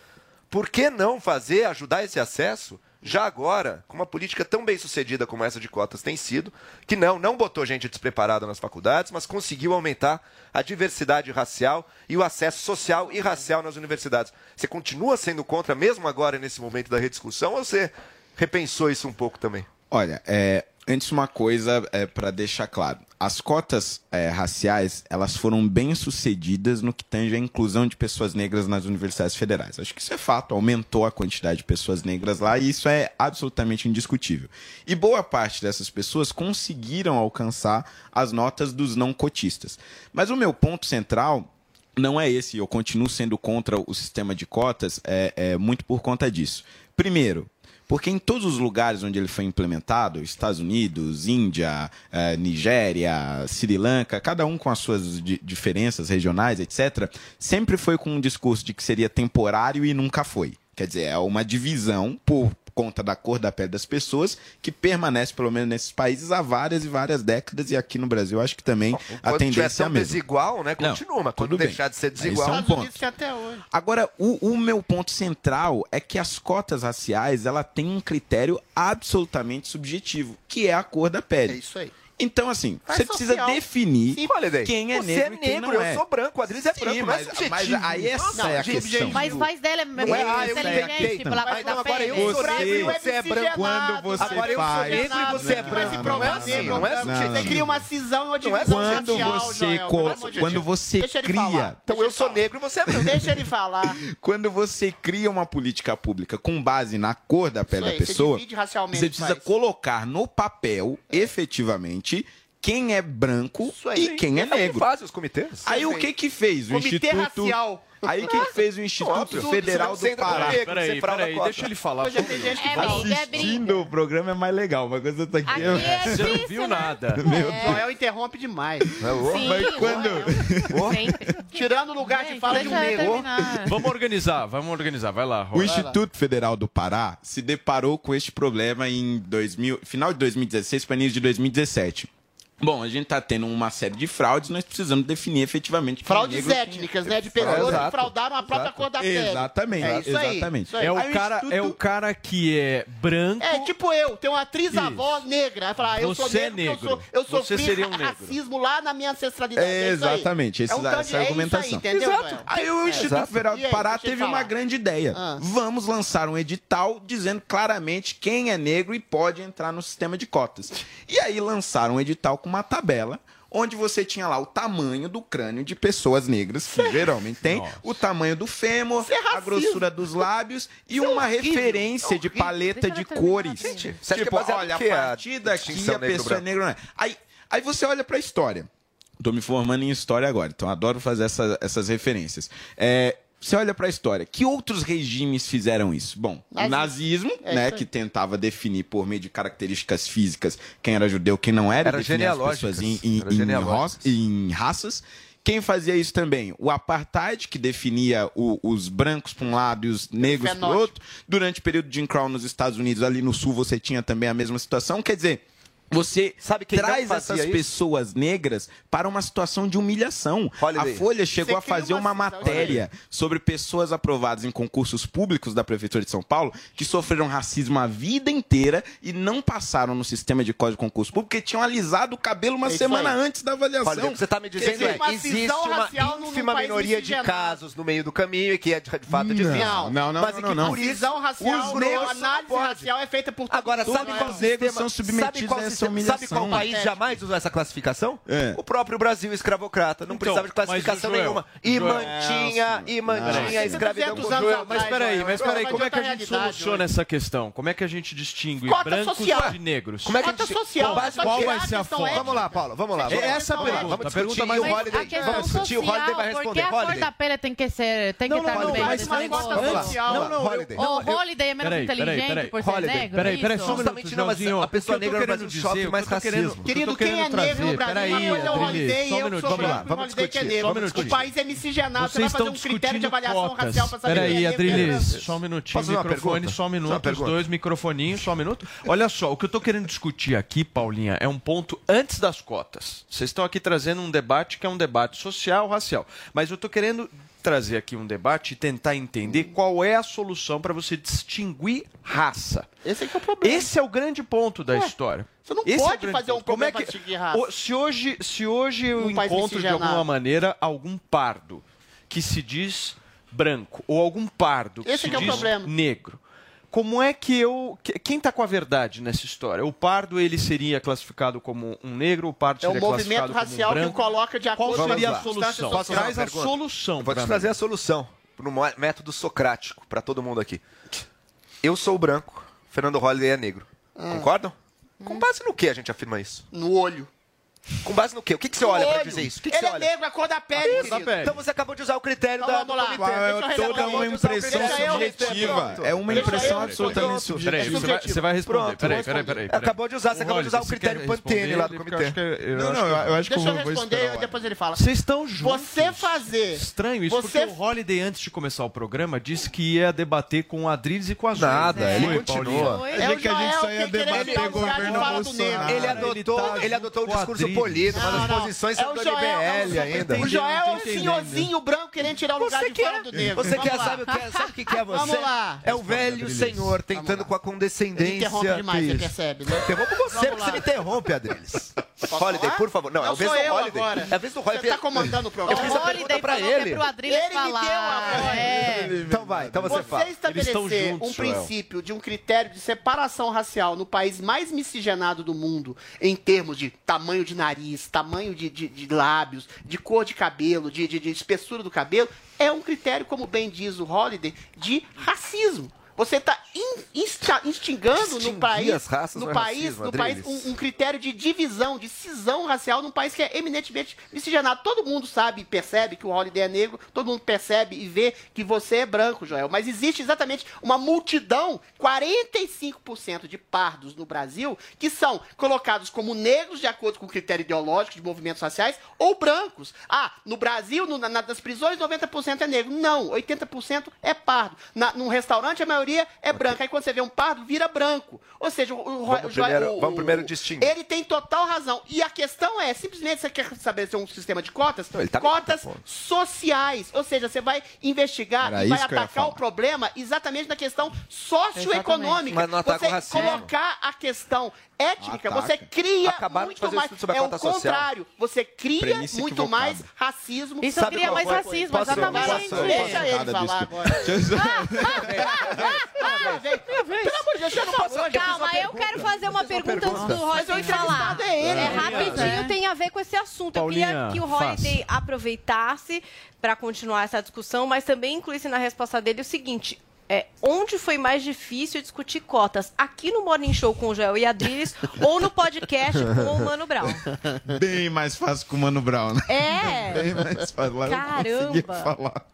Por que não fazer, ajudar esse acesso já agora, com uma política tão bem sucedida como essa de cotas tem sido, que não, não botou gente despreparada nas faculdades, mas conseguiu aumentar a diversidade racial e o acesso social e racial nas universidades. Você continua sendo contra, mesmo agora nesse momento da rediscussão, ou você repensou isso um pouco também? Olha, é, antes uma coisa é, para deixar claro. As cotas é, raciais, elas foram bem sucedidas no que tange a inclusão de pessoas negras nas universidades federais. Acho que isso é fato, aumentou a quantidade de pessoas negras lá e isso é absolutamente indiscutível. E boa parte dessas pessoas conseguiram alcançar as notas dos não cotistas. Mas o meu ponto central não é esse. Eu continuo sendo contra o sistema de cotas é, é muito por conta disso. Primeiro, porque em todos os lugares onde ele foi implementado, Estados Unidos, Índia, eh, Nigéria, Sri Lanka, cada um com as suas di- diferenças regionais, etc., sempre foi com um discurso de que seria temporário e nunca foi. Quer dizer, é uma divisão por conta da cor da pele das pessoas que permanece, pelo menos nesses países, há várias e várias décadas, e aqui no Brasil acho que também a Quando tiver tendência é a mesma. desigual, né, Não, continua, mas quando bem. deixar de ser Isso desigual... é um ponto. Até hoje. Agora, o, o meu ponto central é que as cotas raciais ela tem um critério absolutamente subjetivo, que é a cor da pele. É isso aí. Então, assim, Faz você precisa social. definir Sim, quem é Você negro é e quem negro, não é. eu sou branco, o Adriles é branco, é mas, subjetivo. mas aí essa Não, é a gente, questão. Mas voz dela é Não é, ah, eu sei, pela mas cor da agora eu sou negro e você é branco. Quando você Agora eu sou faz... negro e você é Não, branco. não, Não é não, assim, não, não é não, subjetivo. Você cria uma cisão uma Não é divisão Quando você, quando você cria. Então eu sou negro e você é branco. Deixa ele falar. Quando você cria uma política pública com base na cor da pele da você pessoa, você precisa faz. colocar no papel, efetivamente, 20 quem é branco aí. e quem é negro. Fazem os comitês. Aí o que que fez o Comitê Instituto... racial. Aí o que que fez o Instituto Óbvio. Federal do Pará? Peraí, peraí, deixa ele falar. Hoje tem gente que É é. Assistindo o programa é mais legal, mas quando você tá aqui... Aqui eu- é Você não viu né? nada. Joel interrompe demais. Sim, Mas quando-. Sempre. Tirando o lugar de fala de um negro. Vamos organizar, vamos organizar. Vai lá, O Roy. Instituto Federal do Pará se deparou com este problema em 2000, final de 2016 para início de 2017. Bom, a gente está tendo uma série de fraudes, nós precisamos definir efetivamente. É fraudes é étnicas, né? De pessoas que fraudaram a própria Exato. cor da pele. Exatamente. É isso aí. Exatamente. Isso aí. É, o cara, instituto... é o cara que é branco. É, tipo eu, tem uma atriz avó negra. Vai falar, ah, eu Você sou negro, é negro. Eu, sou, eu Você sofri um racismo lá na minha ancestralidade. É, exatamente. Esse, é um essa é argumentação. Aí, Exato. Aí o é. Instituto Federal do Pará teve uma grande ideia. Ah. Vamos lançar um edital dizendo claramente quem é negro e pode entrar no sistema de cotas. E aí lançaram um edital com uma tabela onde você tinha lá o tamanho do crânio de pessoas negras, que geralmente tem, Nossa. o tamanho do fêmur, é a grossura dos lábios e é uma referência é de paleta Deixa de cores. Gente, tipo, é olha, a partir daqui a pessoa é negra. Aí, aí você olha para a história. Tô me formando em história agora, então adoro fazer essa, essas referências. É, você olha para a história. Que outros regimes fizeram isso? Bom, o nazismo, é né, que tentava definir por meio de características físicas quem era judeu, quem não era, era definir as pessoas em, em, em, em raças. Quem fazia isso também? O apartheid, que definia o, os brancos por um lado e os negros por outro. Durante o período de Jim Crow nos Estados Unidos, ali no sul, você tinha também a mesma situação. Quer dizer, você Sabe quem traz essas isso? pessoas negras para uma situação de humilhação. Holiday. A Folha chegou você a fazer uma, uma matéria Holiday. sobre pessoas aprovadas em concursos públicos da Prefeitura de São Paulo que sofreram racismo a vida inteira e não passaram no sistema de código de concurso público porque tinham alisado o cabelo uma é semana aí. antes da avaliação. Holiday, você está me dizendo é que existe uma ínfima minoria de casos no meio do caminho e que é de, de fato de Não, não, não. Mas é não, não, não. Por isso, racial, os negros a análise racial é feita por Agora, sabe quais negros são submetidos a essa essa humilhação. Sabe qual país jamais usou essa classificação? É. O próprio Brasil escravocrata. Não então, precisava de classificação Joel, nenhuma. E Joel, mantinha, Joel, e mantinha a tá escravidão. Joel, mas peraí, mas peraí. Como é que a gente soluciona né? essa questão? Como é que a gente distingue Cota brancos social. de negros? Como é que Cota a gente... social. Qual, qual vai ser a forma? Vamos lá, Paulo. Vamos lá. Essa é a pergunta. Pergunta mais Holiday. Vamos discutir. O Holiday vai responder. Porque a cor da pele tem que ser... Tem que estar no meio desse negócio. Não, não. Holiday. O Holiday é menos inteligente por ser negro. Peraí, é peraí. Justamente não, mas a pessoa negra no Brasil shopping, mais que racismo. Querendo, quem é negro no Brasil, uma coisa é o Holiday, eu sou branco, o que é negro. O país é miscigenado, você vai fazer um critério de avaliação racial para saber Peraí, é Adriles, só um minutinho, microfone, só um minuto, os dois microfoninhos, só um minuto. Olha só, o que eu estou querendo discutir aqui, Paulinha, é um ponto antes das cotas. Vocês estão aqui trazendo um debate que é um debate social, racial. Mas eu estou querendo trazer aqui um debate e tentar entender qual é a solução para você distinguir raça. Esse é, é o problema. Esse é o grande ponto da Ué, história. Você não Esse é pode é fazer ponto. um problema Como é que, distinguir raça. Se hoje, se hoje eu encontro de alguma maneira algum pardo que se diz branco ou algum pardo que Esse se que é diz negro como é que eu. Quem está com a verdade nessa história? O pardo ele seria classificado como um negro, o pardo é seria classificado como um branco. É o movimento racial que coloca de acordo com a solução? Posso Traz a solução. Vou te trazer a solução para um método socrático para todo mundo aqui. Eu sou branco, Fernando Holliday é negro. Hum. Concordam? Com base no que a gente afirma isso? No olho. Com base no quê? O que, que você olha para pra dizer isso? Que, que ele é negro, a cor da pele. Pele. Então você acabou de usar o critério então, da. Vamos lá. Uau, é toda uma impressão subjetiva. É uma impressão absolutamente subjetiva. Você vai responder. Peraí, peraí, peraí. Acabou de usar, você acabou de usar o critério Pantene lá do comitê. Não, não, eu acho que Deixa eu responder, depois ele fala. Vocês estão juntos. Você fazer. Estranho isso, porque o Holiday, antes de começar o programa, disse que ia debater com o Adriles e com a Júlia. Nada, ele continua. É que a gente só debater com o governo Bolsonaro. Tá ele adotou o discurso polido, mas as posições é são do NBL é ainda. Tá o Joel é o senhorzinho branco querendo tirar o lugar você de quer, fora do negro. Você quer, é? sabe o que, que é você? Vamos lá. É o velho senhor tentando com a condescendência. Ele interrompe demais, você percebe, né? Interrompo você, porque você me interrompe, Adriles. Holiday, falar? por favor. Não, é não é o vez do Holiday. Agora. É a vez do Holiday. Você tá comandando o programa. Eu fiz a pergunta ele. Pro ele falar. me deu a é. Então vai, então você, você fala. Você estabelecer juntos, um princípio de um critério de separação racial no país mais miscigenado do mundo, em termos de tamanho de nariz, tamanho de, de, de lábios, de cor de cabelo, de, de, de espessura do cabelo, é um critério, como bem diz o Holiday, de racismo. Você está instigando no país, no país, racismo, no país um, um, critério de divisão, de cisão racial num país que é eminentemente miscigenado. Todo mundo sabe e percebe que o Holiday é negro, todo mundo percebe e vê que você é branco, Joel. Mas existe exatamente uma multidão, 45% de pardos no Brasil, que são colocados como negros de acordo com o critério ideológico de movimentos sociais ou brancos. Ah, no Brasil, no, na, nas prisões, 90% é negro. Não, 80% é pardo. Na, num restaurante, a maioria maioria é branca. Aí quando você vê um pardo, vira branco. Ou seja, o, o, Vamos o- primeiro- o- vamos primeiro distinguir. Ele tem total razão. E a questão é, simplesmente você quer estabelecer um sistema de cotas, ele tá cotas sociais. Ou seja, você vai investigar Era e vai atacar o problema exatamente na questão socioeconômica. Mas não ataca você o racismo. colocar a questão étnica, Ataca. você cria Acabaram muito fazer mais. a é o social. contrário. Você cria Premissa muito equivocada. mais racismo. Isso Sabe cria mais racismo, Posso- exatamente. posso- Deixa ele Nada falar disso. agora. Eu- Ah. Pelo amor de Deus, você não hoje. Calma, eu quero fazer uma pergunta antes do Holiday falar. é ele. Rapidinho, tem a ver com esse assunto. Eu queria que o Holiday aproveitasse para continuar essa discussão, mas também incluísse na resposta dele o seguinte. É, onde foi mais difícil discutir cotas? Aqui no Morning Show com o Joel e Adriles ou no podcast com o Mano Brown? Bem mais fácil com o Mano Brown, né? É. Bem mais fácil. Lá eu Caramba. falar.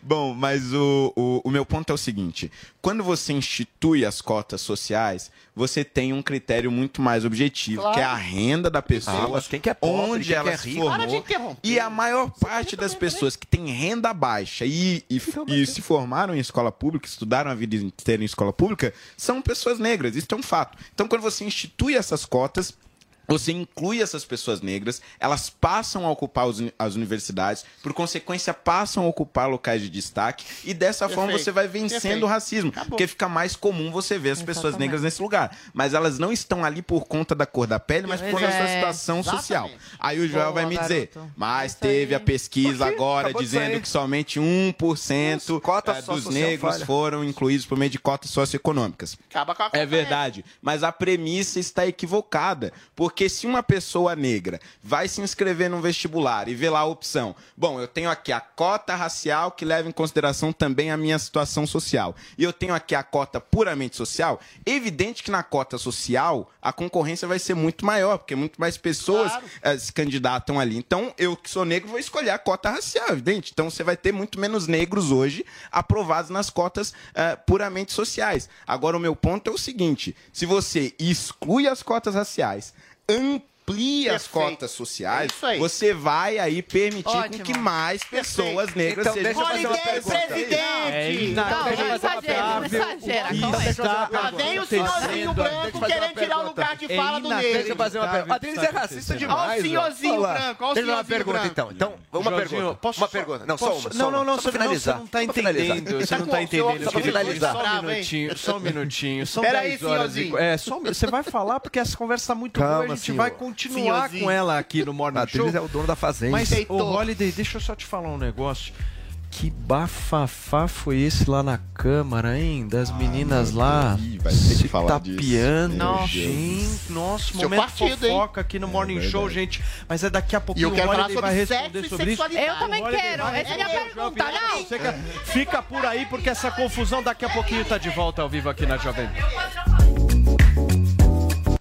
Bom, mas o, o, o meu ponto é o seguinte: quando você institui as cotas sociais, você tem um critério muito mais objetivo, Claro. que é a renda da pessoa, Ah, mas quem que é pobre, onde quem ela que é se rico? formou. Para de interromper. E a maior parte das pessoas que têm renda baixa e, e, e se formaram em escola pública, estudaram a vida inteira em escola pública, são pessoas negras. Isso é um fato. Então, quando você institui essas cotas, você inclui essas pessoas negras, elas passam a ocupar os as universidades, por consequência, passam a ocupar locais de destaque, e dessa forma Perfeito, você vai vencendo perfeito. o racismo, Acabou. porque fica mais comum você ver as pessoas negras nesse lugar. Mas elas não estão ali por conta da cor da pele, mas por conta da sua é. situação social. Exatamente. Aí o Joel Boa, vai me dizer, garoto. mas Isso teve aí. a pesquisa agora Acabou dizendo que somente 1% Cota eh, dos social negros falha. foram incluídos por meio de cotas socioeconômicas. Acaba com a É verdade, mas a premissa está equivocada, porque se uma pessoa negra vai se inscrever num vestibular e vê lá a opção, bom, eu tenho aqui a cota racial que leva em consideração também a minha situação social, e eu tenho aqui a cota puramente social, evidente que na cota social a concorrência vai ser muito maior, porque muito mais pessoas Claro. eh, se candidatam ali. Então, eu que sou negro vou escolher a cota racial, evidente. Então, você vai ter muito menos negros hoje aprovados nas cotas eh, puramente sociais. Agora, o meu ponto é o seguinte: se você exclui as cotas raciais, în as Perfeito. cotas sociais, É você vai aí permitir com que mais pessoas negras Então, sejam deixa eu fazer uma presidente! É Não, inacreditável. não exagera, não exagera. calma aí. Lá vem o senhorzinho branco querendo tirar o lugar de fala do Deixa eu negro. fazer uma pergunta. Adriles é racista demais. Olha o senhorzinho branco, olha o eu fazer uma senhorzinho pergunta, branco. então. Então, uma pergunta. posso uma pergunta. Não, só uma. Não, não, não, Só não, finalizar. você não tá entendendo. Você Tá não tá entendendo. só finalizar. Só um minutinho, só um minutinho. São Espera aí, 10 horas. e- senhorzinho. É, só você vai falar porque essa conversa tá muito Calma, boa. A gente vai continuar Senhorzinho. com ela aqui no Morning Show. É o dono da fazenda. Mas, ô Holiday, deixa eu só te falar um negócio. Que bafafá foi esse lá na Câmara, hein? Das meninas lá ih, vai ter que se falar disso. tapeando. Deus. Gente, nossa, Seu momento partido, hein? fofoca aqui no Morning Show, gente. Mas é daqui a E pouquinho eu quero o falar Holiday sobre vai sexo responder e sobre isso. Eu também quero. vai Essa é a minha pergunta, não? Fica, fica por aí, porque essa confusão daqui a pouquinho tá de volta ao vivo aqui na Jovem Pan.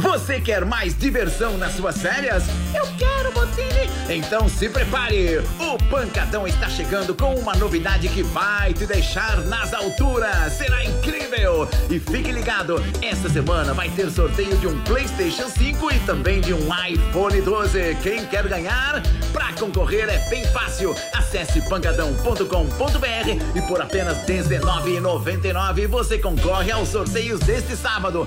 Você quer mais diversão nas suas férias? Eu quero, Botini! Então se prepare! O Pancadão está chegando com uma novidade que vai te deixar nas alturas! Será incrível! E fique ligado, esta semana vai ter sorteio de um PlayStation 5 e também de um iPhone 12. Quem quer ganhar? Pra concorrer é bem fácil. Acesse pancadão.com.br e por apenas R$19,99 você concorre aos sorteios deste sábado.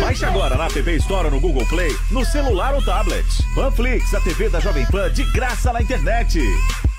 Baixe agora na TV Store no Google Play, no celular ou tablet. Panflix, a TV da Jovem Pan de graça na internet.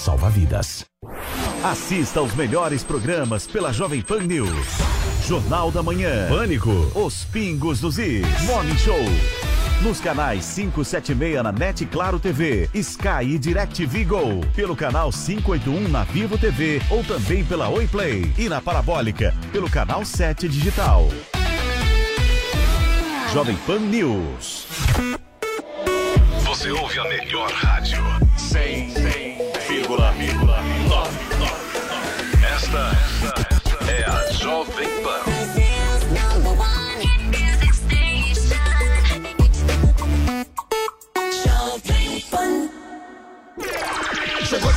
salva vidas. Assista aos melhores programas pela Jovem Pan News. Jornal da Manhã. Pânico. Os Pingos dos Is. Morning Show. Nos canais 576 na NET Claro TV, Sky e DirecTV Go. Pelo canal 581 na Vivo TV ou também pela Oi Play. E na Parabólica, pelo canal 7 Digital. Jovem Pan News. Você ouve a melhor rádio. 100,9.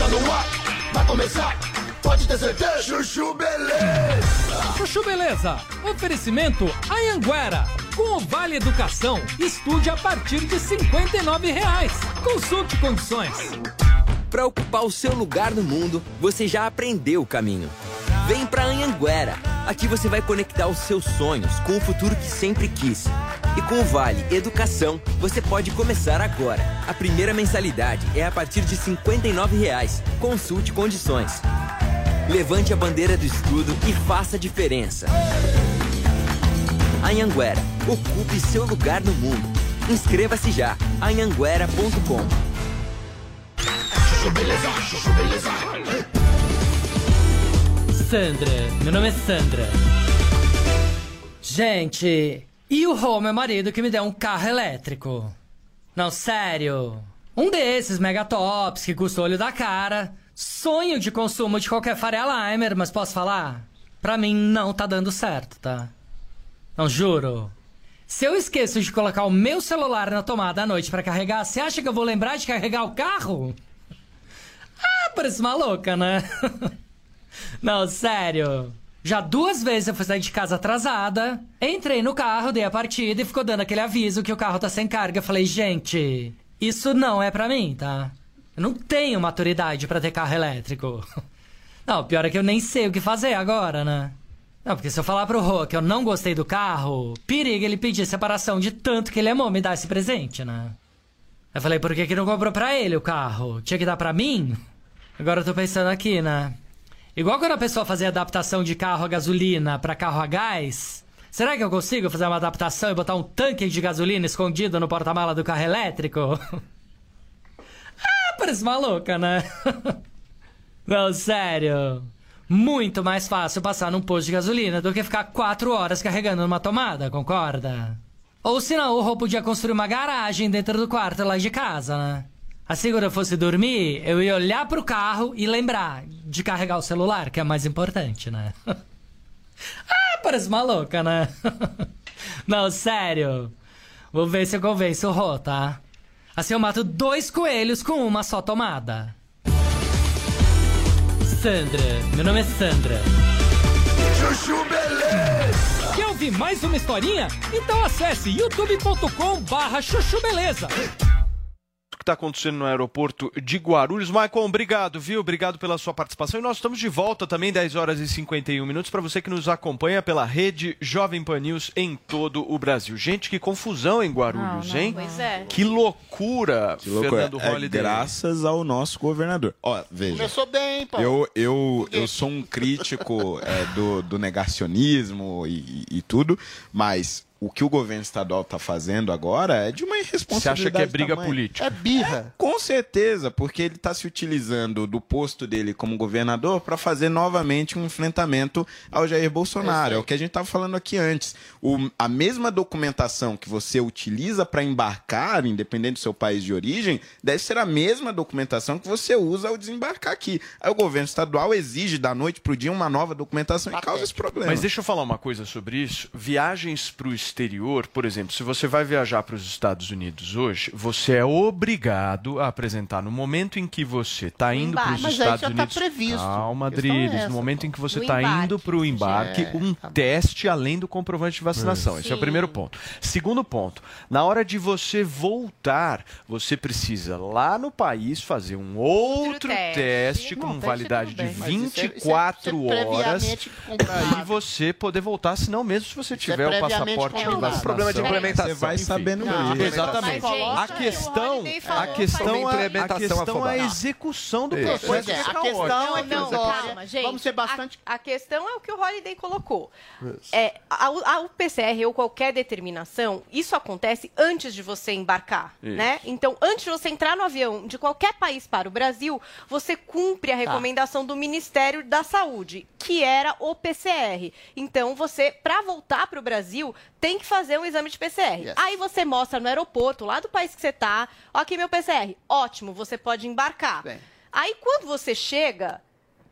Tá no ar, vai começar. Pode ter certeza. Chuchu Beleza. Chuchu Beleza. Oferecimento Anhanguera. Com o Vale Educação, estude a partir de 59 reais. Consulte condições. Para ocupar o seu lugar no mundo, você já aprendeu o caminho. Vem pra Anhanguera. Aqui você vai conectar os seus sonhos com o futuro que sempre quis. E com o Vale Educação, você pode começar agora. A primeira mensalidade é a partir de 59 reais. Consulte condições. Levante a bandeira do estudo e faça a diferença. Anhanguera, ocupe seu lugar no mundo. Inscreva-se já. anhanguera.com Sandra, meu nome é Sandra. Gente, e o Rô, meu marido, que me deu um carro elétrico? Não, sério. Um desses megatops que custa o olho da cara. Sonho de consumo de qualquer Faria Limer, mas posso falar? Pra mim não tá dando certo, tá? Não juro. Se eu esqueço de colocar o meu celular na tomada à noite pra carregar, você acha que eu vou lembrar de carregar o carro? Parece maluca, né? Não, sério. Já duas vezes eu fui sair de casa atrasada, entrei no carro, dei a partida e ficou dando aquele aviso que o carro tá sem carga. Eu falei, gente, isso não é pra mim, tá? Eu não tenho maturidade pra ter carro elétrico. Não, pior é que eu nem sei o que fazer agora, né? Não, porque se eu falar pro Rô que eu não gostei do carro, periga ele pedir separação de tanto que ele amou me dar esse presente, né? Eu falei, por que, que não comprou pra ele o carro? Tinha que dar pra mim? Agora eu tô pensando aqui, né? Igual quando a pessoa fazia adaptação de carro a gasolina pra carro a gás. Será que eu consigo fazer uma adaptação e botar um tanque de gasolina escondido no porta-mala do carro elétrico? ah, parece maluca, né? Não, sério. Muito mais fácil passar num posto de gasolina do que ficar quatro horas carregando numa tomada, concorda? Ou senão o Rô podia construir uma garagem dentro do quarto lá de casa, né? Assim, quando eu fosse dormir, eu ia olhar pro carro e lembrar de carregar o celular, que é mais importante, né? ah, parece maluca, né? Não, sério. Vou ver se eu convenço o Rô, tá? Assim eu mato dois coelhos com uma só tomada. Sandra, meu nome é Sandra. Chuchu Beleza. Quer ouvir mais uma historinha? Então acesse youtube.com barra chuchu beleza. O que está acontecendo no aeroporto de Guarulhos. Maicon, obrigado, viu? Obrigado pela sua participação. E nós estamos de volta também, 10 horas e 51 minutos, para você que nos acompanha pela rede Jovem Pan News em todo o Brasil. Gente, que confusão em Guarulhos, hein? Pois é. Que loucura, Que loucura. Fernando É Holliday. graças ao nosso governador. Ó, veja. Começou bem, pô. Eu, eu, eu sou um crítico é, do, do negacionismo e, e tudo, mas o que o governo estadual está fazendo agora é de uma irresponsabilidade. Você acha que é briga tamanha. política? É birra. Com certeza, porque ele está se utilizando do posto dele como governador para fazer novamente um enfrentamento ao Jair Bolsonaro. É o que a gente estava falando aqui antes. O- a mesma documentação que você utiliza para embarcar, independente do seu país de origem, deve ser a mesma documentação que você usa ao desembarcar aqui. Aí o governo estadual exige da noite para o dia uma nova documentação e causa esse problema. Mas deixa eu falar uma coisa sobre isso. Viagens para o exterior, por exemplo, se você vai viajar para os Estados Unidos hoje, você é obrigado a apresentar no momento em que você está indo para os aí Estados já tá Unidos. previsto. Calma, A questão é Drilis. essa, no momento em que você está indo para o embarque, É, um teste além do comprovante de vacinação. Esse é o Sim. primeiro ponto. Segundo ponto, na hora de você voltar, você precisa lá no país fazer um outro teste. teste, com Não, validade de tudo bem. Mas isso é- isso é- 24 é horas aí você poder voltar, senão mesmo se você tiver o passaporte vacinação. Problema de implementação. Você vai sabendo Não, isso. Exatamente. A o questão, a questão, é, a implementação questão é a execução do Isso. processo. É, a é questão é que Não, calma, gente. Vamos ser bastante. A, a questão é o que o Holiday colocou. É, a, a UPCR ou qualquer determinação, isso acontece antes de você embarcar, Isso. né? Então, antes de você entrar no avião de qualquer país para o Brasil, você cumpre a recomendação do Ministério da Saúde, que era o PCR. Então, você, para voltar para o Brasil, tem que fazer um exame de PCR. Aí você mostra no aeroporto, lá do país que você tá, ó, aqui meu PCR. Ótimo, você pode embarcar. Aí, quando você chega,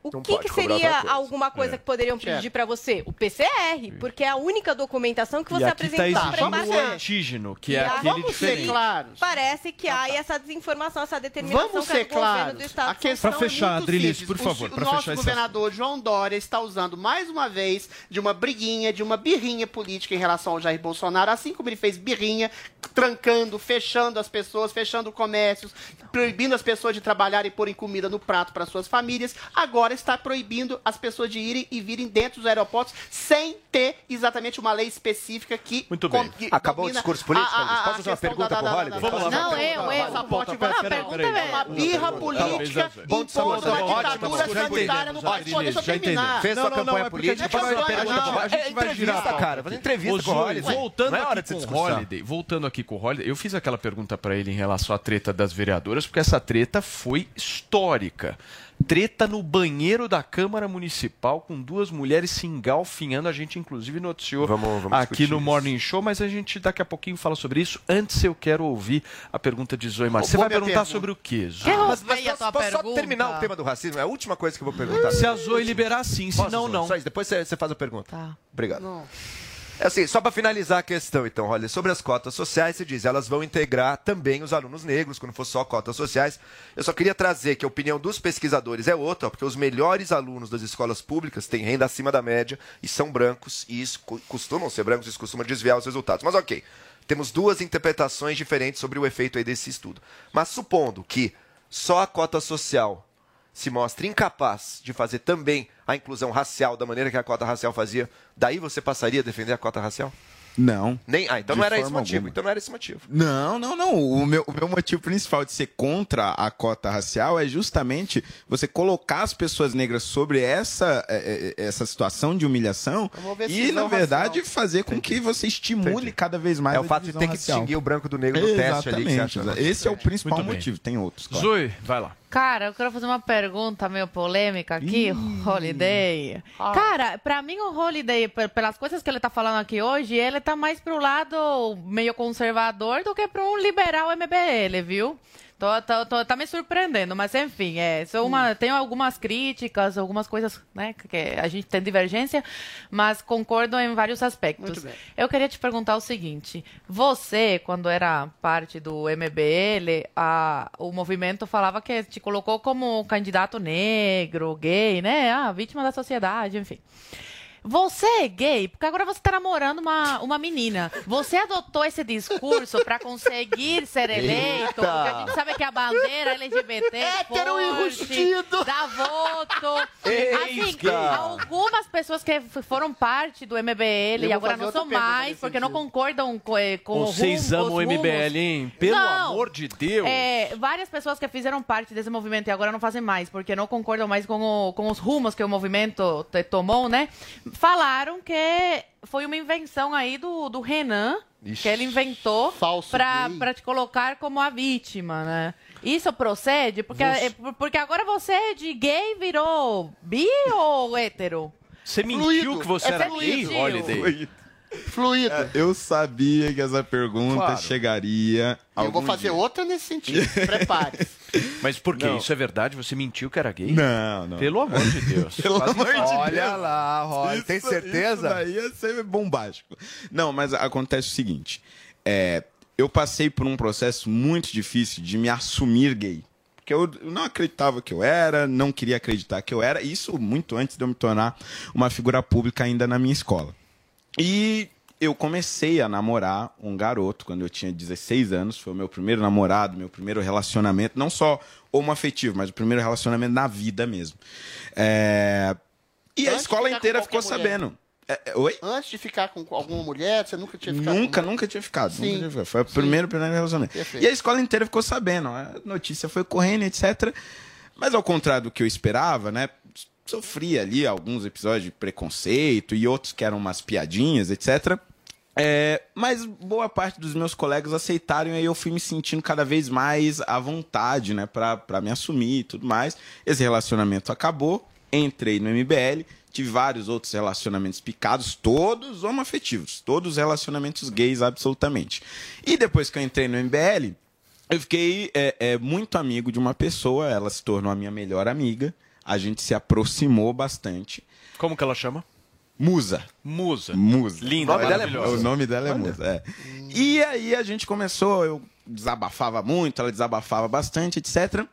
o Não que, que seria coisa. alguma coisa É. que poderiam Certo. pedir para você? O PCR, porque é a única documentação que você aqui está apresentar para exigindo o embarcar. antígeno, que E é a- aquele vamos ser claros. Parece que há essa desinformação, essa determinação Vamos que é ser do governo claros. do Estado A de São questão Paulo. é Adrilis, por O favor, pra o nosso fechar governador João Dória está usando mais uma vez de uma briguinha, de uma birrinha política em relação ao Jair Bolsonaro, assim como ele fez birrinha, trancando, fechando as pessoas, fechando comércios, proibindo as pessoas de trabalhar e porem comida no prato para suas famílias. Agora está proibindo as pessoas de irem e virem dentro dos aeroportos sem ter exatamente uma lei específica que Muito bem. que Acabou o discurso político, a- a- a Posso fazer uma pergunta da- pro da- Holiday? da- Vamos lá, Não, eu, eu. Passaporte Não, a pergunta é uma birra política impondo uma ditadura sanitária no país. Deixa eu terminar. Fez sua campanha é política, faz uma pergunta pro a gente vai É girar cara. Fazer entrevista com o Zoe, Holiday. Voltando é aqui de com o. Holiday, voltando aqui com o Holiday, eu fiz aquela pergunta para ele em relação à treta das vereadoras, porque essa treta foi histórica. Treta no banheiro da Câmara Municipal com duas mulheres se engalfinhando. A gente, inclusive, noticiou vamos aqui discutir no isso. Morning Show, mas a gente daqui a pouquinho fala sobre isso. Antes, eu quero ouvir a pergunta de Zoe Marques. Você vai perguntar pergunta. sobre o quê, Zoe? Mas, mas posso, posso só terminar o tema do racismo? É a última coisa que eu vou perguntar. Se a Zoe liberar, sim. Se não, não. Só isso, depois você, você faz a pergunta. Tá. Obrigado. É assim, só para finalizar a questão, então, olha, sobre as cotas sociais, se diz, elas vão integrar também os alunos negros, quando for só cotas sociais. Eu só queria trazer que a opinião dos pesquisadores é outra, porque os melhores alunos das escolas públicas têm renda acima da média e são brancos, e isso co- costumam ser brancos, isso costuma desviar os resultados. Mas ok, temos duas interpretações diferentes sobre o efeito aí desse estudo. Mas supondo que só a cota social se mostra incapaz de fazer também a inclusão racial da maneira que a cota racial fazia, daí você passaria a defender a cota racial? Não. Nem, ah, então não era esse motivo. alguma. Então não era esse motivo. Não, não, não. O meu, o meu motivo principal de ser contra a cota racial é justamente você colocar as pessoas negras sobre essa, eh, eh, essa situação de humilhação e, na verdade, racial. fazer com que você estimule cada vez mais É a o fato de ter que racial. distinguir o branco do negro no teste ali. que você acha Exatamente. Esse é o principal motivo. Tem outros, claro. Zoe, vai lá. Cara, eu quero fazer uma pergunta meio polêmica aqui, Holiday. Cara, pra mim o Holiday, pe- pelas coisas que ele tá falando aqui hoje, ele tá mais pro lado meio conservador do que pra um liberal MBL, viu? Tô, tô- tô- tá me surpreendendo, mas enfim, é, sou uma, tenho algumas críticas, algumas coisas, né, que a gente tem divergência, mas concordo em vários aspectos. Eu queria te perguntar o seguinte: você, quando era parte do MBL, a- o movimento falava que te colocou como candidato negro, gay, né? Ah, vítima da sociedade, enfim. Você é gay, porque agora você tá namorando uma, uma menina. Você adotou esse discurso pra conseguir ser eleito, Eita. porque a gente sabe que a bandeira LGBT Hétero forte, enrustido. dá voto. Assim, Eita. algumas pessoas que foram parte do MBL Eu e vou agora fazer não outra são pergunta mais, nesse porque não concordam com, eh, com Vocês o rumo, amam o os rumos. MBL, hein? Pelo Não. amor de Deus. É, várias pessoas que fizeram parte desse movimento e agora não fazem mais, porque não concordam mais com, o- com os rumos que o movimento te- tomou, né? Falaram que foi uma invenção aí do, do Renan, Ixi. que ele inventou pra te colocar como a vítima, né? Isso procede? Porque, Você- é, por- porque agora você de gay virou bi ou hétero? Você mentiu Fluido. que você É era gay, Holiday? Fluido. É, Eu sabia que essa pergunta Claro. chegaria. Eu vou fazer dia. outra nesse sentido. Prepare-se. Mas por quê? Não. Isso é verdade? Você mentiu que era gay? Não, não. Pelo amor de Deus. Pelo Quase amor de. Deus. Olha lá, Roy, tem certeza? Isso daí ia ser bombástico. Não, mas acontece o seguinte. é, eu passei por um processo muito difícil de me assumir gay. Porque eu não acreditava que eu era, não queria acreditar que eu era. Isso muito antes de eu me tornar uma figura pública ainda na minha escola. E eu comecei a namorar um garoto quando eu tinha 16 anos. Foi o meu primeiro namorado, meu primeiro relacionamento. Não só homoafetivo, mas o primeiro relacionamento na vida mesmo. É, E a Antes de escola inteira ficou mulher. sabendo. É, é, oi? Antes de ficar com alguma mulher, você nunca tinha ficado Nunca, com nunca tinha ficado. nunca Sim. tinha ficado. Foi o primeiro, primeiro relacionamento. Perfeito. E a escola inteira ficou sabendo. A notícia foi correndo, etc. Mas ao contrário do que eu esperava, né? Sofria ali alguns episódios de preconceito e outros que eram umas piadinhas, etc. É, mas boa parte dos meus colegas aceitaram e aí eu fui me sentindo cada vez mais à vontade, né, pra me assumir e tudo mais. Esse relacionamento acabou, entrei no MBL, tive vários outros relacionamentos picados, todos homoafetivos, todos relacionamentos gays, absolutamente. E depois que eu entrei no MBL, eu fiquei é, é, muito amigo de uma pessoa, ela se tornou a minha melhor amiga, a gente se aproximou bastante. Como que ela chama? Musa. Musa. Musa. Linda, o nome dela é maravilhosa. Musa. O nome dela é Olha. Musa. é. E aí a gente começou, eu desabafava muito, ela desabafava bastante, etc.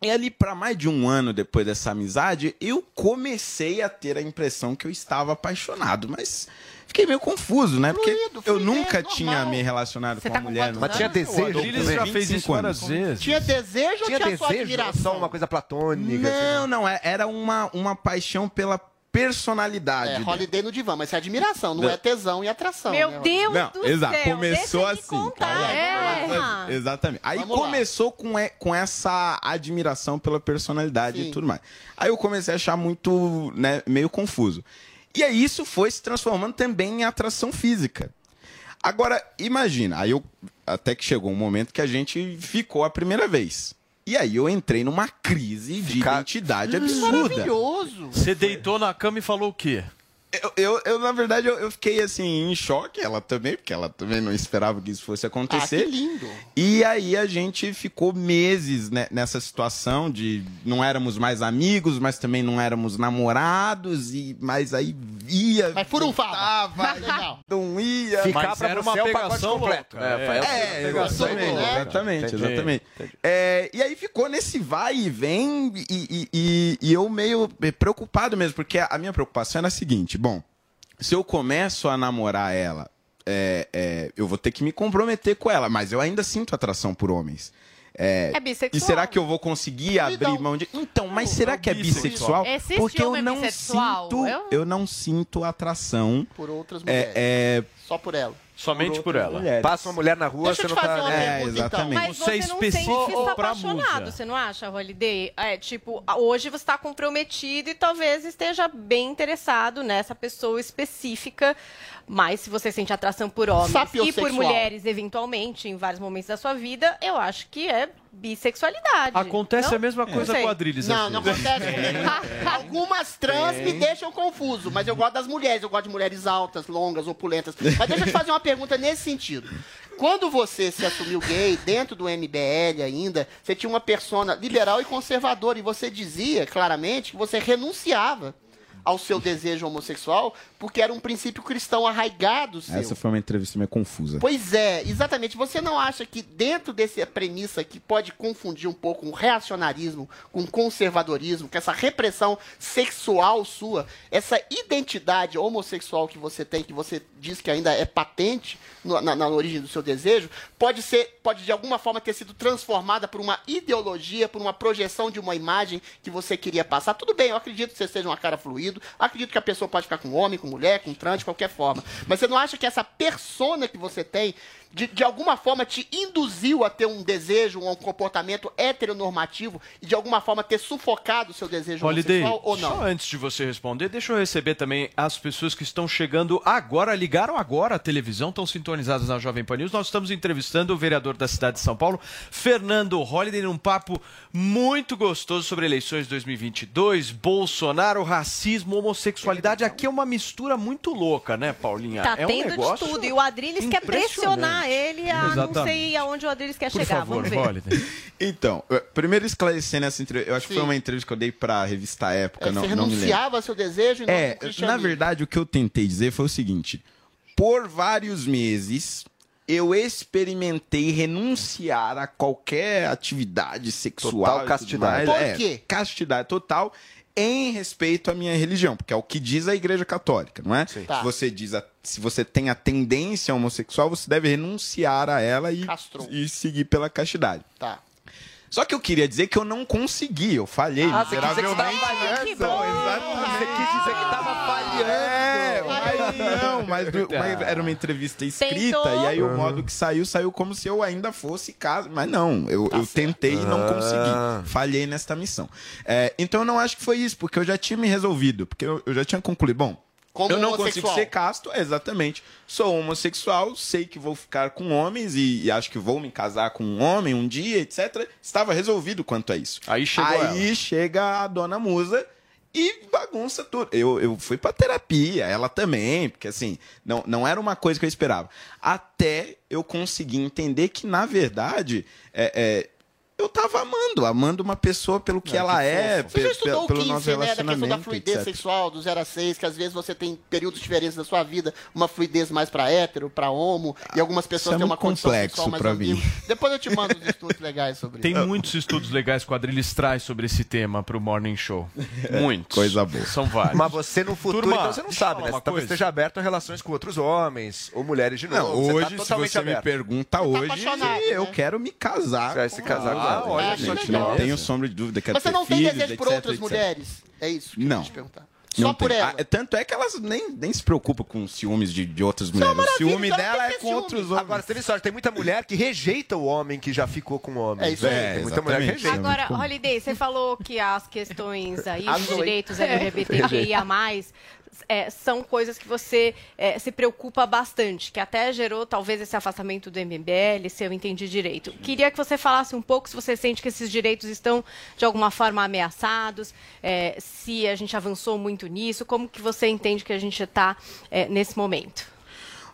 E ali, para mais de um ano depois dessa amizade, eu comecei a ter a impressão que eu estava apaixonado, mas fiquei meio confuso, né? Porque eu nunca tinha me relacionado Você com tá uma com mulher. anos? Mas tinha desejo com Adriles já fez 25 isso várias vezes. Tinha desejo ou Tinha tinha só desejo admiração? só uma coisa platônica? Não, não, é- era uma, uma paixão pela personalidade. É, holiday no divã, mas é admiração, não Não. é tesão e atração. Meu né, Deus Não, do exato. céu. Começou assim. contar. É. Exatamente. Aí Vamos lá. começou com, e- com essa admiração pela personalidade Sim. e tudo mais. Aí eu comecei a achar muito, né, meio confuso. E aí isso foi se transformando também em atração física. Agora, imagina, aí eu até que chegou um momento que a gente ficou a primeira vez. E aí eu entrei numa crise de identidade absurda. Maravilhoso. Você deitou na cama e falou o quê? Eu, eu, eu, na verdade, eu, eu fiquei assim, em choque, ela também, porque ela também não esperava que isso fosse acontecer. Ah, que lindo. E aí a gente ficou meses né, nessa situação de não éramos mais amigos, mas também não éramos namorados, e mas aí ia. Mas furunfava. Legal. Não ia. Ficar mas pra era uma é o pegação louca. É, É, é, é, exatamente, exatamente, Entendi, exatamente. É, e aí ficou nesse vai e vem, e, e- e- e eu meio preocupado mesmo, porque a minha preocupação era a seguinte: bom, se eu começo a namorar ela, é, é, eu vou ter que me comprometer com ela, mas eu ainda sinto atração por homens. É, É bissexual. E será que eu vou conseguir abrir mão de. Então, mas será que é bissexual? Existe Porque eu homem não bissexual? sinto. Eu- Eu não sinto atração. Por outras mulheres. É, é, Só por ela. Somente por ela. mulheres. Passa uma mulher na rua, Deixa você te não fazer tá. uma É, pergunta, então. exatamente. Mas Você você não sente específico que está apaixonado, você não acha, Holiday? É, tipo, hoje você está comprometido e talvez esteja bem interessado nessa pessoa específica, mas se você sente atração por homens e por mulheres, eventualmente, em vários momentos da sua vida, eu acho que é bissexualidade. Acontece Não? a mesma coisa sei. com a Adriles. Não, aqui. não acontece. Algumas trans me deixam confuso, mas eu gosto das mulheres. Eu gosto de mulheres altas, longas, opulentas. Mas deixa eu te fazer uma pergunta nesse sentido. Quando você se assumiu gay, dentro do MBL ainda, você tinha uma persona liberal e conservadora, e você dizia claramente que você renunciava ao seu desejo homossexual porque era um princípio cristão arraigado seu. essa foi uma entrevista meio confusa. Pois é, exatamente. Você não acha que dentro dessa premissa que pode confundir um pouco o reacionarismo com o conservadorismo, com essa repressão sexual sua, essa identidade homossexual que você tem, que você diz que ainda é patente no- na, na origem do seu desejo, pode ser, pode de alguma forma ter sido transformada por uma ideologia, por uma projeção de uma imagem que você queria passar. Tudo bem, eu acredito que você seja uma cara acredito que a pessoa pode ficar com homem, com mulher, com trans, de qualquer forma. Mas você não acha que essa persona que você tem, de, de alguma forma te induziu a ter um desejo, um comportamento heteronormativo e de alguma forma ter sufocado o seu desejo Holiday, homossexual ou não? só antes de você responder, deixa eu receber também as pessoas que estão chegando agora, ligaram agora a televisão, estão sintonizadas na Jovem Pan News. Nós estamos entrevistando o vereador da cidade de São Paulo, Fernando Holliday, num papo muito gostoso sobre eleições 2022, Bolsonaro, racismo, homossexualidade. Aqui é uma mistura muito louca, né, Paulinha? Tá é um tendo negócio de tudo. E o Adriles quer impressionante. Ele a não Exatamente. sei aonde o Adriles quer Por chegar. favor, Vamos ver. Holliday. Então, eh, primeiro esclarecendo essa entrevista, eu acho que Sim. foi uma entrevista que eu dei pra revista Época, É, não, você não me lembro. renunciava ao seu desejo e não É, na verdade, o que eu tentei dizer foi o seguinte: por vários meses, eu experimentei renunciar a qualquer atividade sexual. Total castidade. mais. Por É, quê? Castidade total. Em respeito à minha religião, porque é o que diz a Igreja Católica, não é? Tá. Se você diz a- se você tem a tendência homossexual, você deve renunciar a ela e, e seguir pela castidade. Tá. Só que eu queria dizer que eu não consegui, eu falhei Ah, você quis dizer que você tava falhando. Você quis dizer que tava falhando. É, não, mas, do- mas era uma entrevista escrita Tentou. e aí o modo que saiu, saiu como se eu ainda fosse caso. Mas não, eu, eu tentei e não Ah. consegui. Falhei nesta missão. É, então eu não acho que foi isso, porque eu já tinha me resolvido, porque eu, eu já tinha concluído. Bom, Como eu não homossexual. consigo ser casto, exatamente. Sou homossexual, sei que vou ficar com homens e, e acho que vou me casar com um homem um dia, etc. Estava resolvido quanto a isso. Aí chegou Aí chega a dona Musa e bagunça tudo. Eu, eu fui pra terapia, ela também, porque assim, não, não era uma coisa que eu esperava. Até eu conseguir entender que, na verdade, é, é, eu tava amando, amando uma pessoa pelo que Ah, ela que é. Você já estudou o pelo nosso Kinsey, né? Da questão da fluidez etc. sexual, do 0 a 6, que às vezes você tem períodos diferentes da sua vida, uma fluidez mais pra hétero, pra homo, e algumas pessoas Isso é têm uma muito condição complexo sexual mais pra mim. Depois eu te mando os estudos legais sobre Tem isso. muitos estudos legais que o Adriles traz sobre esse tema pro Morning Show. Muitos. Coisa boa. São vários. Mas você no futuro, Turma, então você não sabe, né? uma Talvez esteja aberto a relações com outros homens ou mulheres de Não, novo. hoje, você tá se totalmente você me aberto. pergunta hoje, eu quero me casar. Você vai se casar com Ah, Olha só gente, que não tenho sombra de dúvida, quero Mas você ter não tem filhos, desejo por etc, outras etc. mulheres? É isso que eu Não. queria te perguntar. Não Só por tem. ela. Ah, tanto é que elas nem, nem se preocupam com ciúmes de, de outras mulheres. O ciúme dela é com outros homens. Agora, você tem sorte, tem muita mulher que rejeita o homem que já ficou com o homem. É isso aí. Tem muita mulher que rejeita. Agora, Holiday, você falou que as questões aí, os direitos É. LGBTQIA+, é, são coisas que você é, se preocupa bastante, que até gerou talvez esse afastamento do MBL, se eu entendi direito. Queria que você falasse um pouco se você sente que esses direitos estão de alguma forma ameaçados, é, se a gente avançou muito nisso, como que você entende que a gente está nesse momento?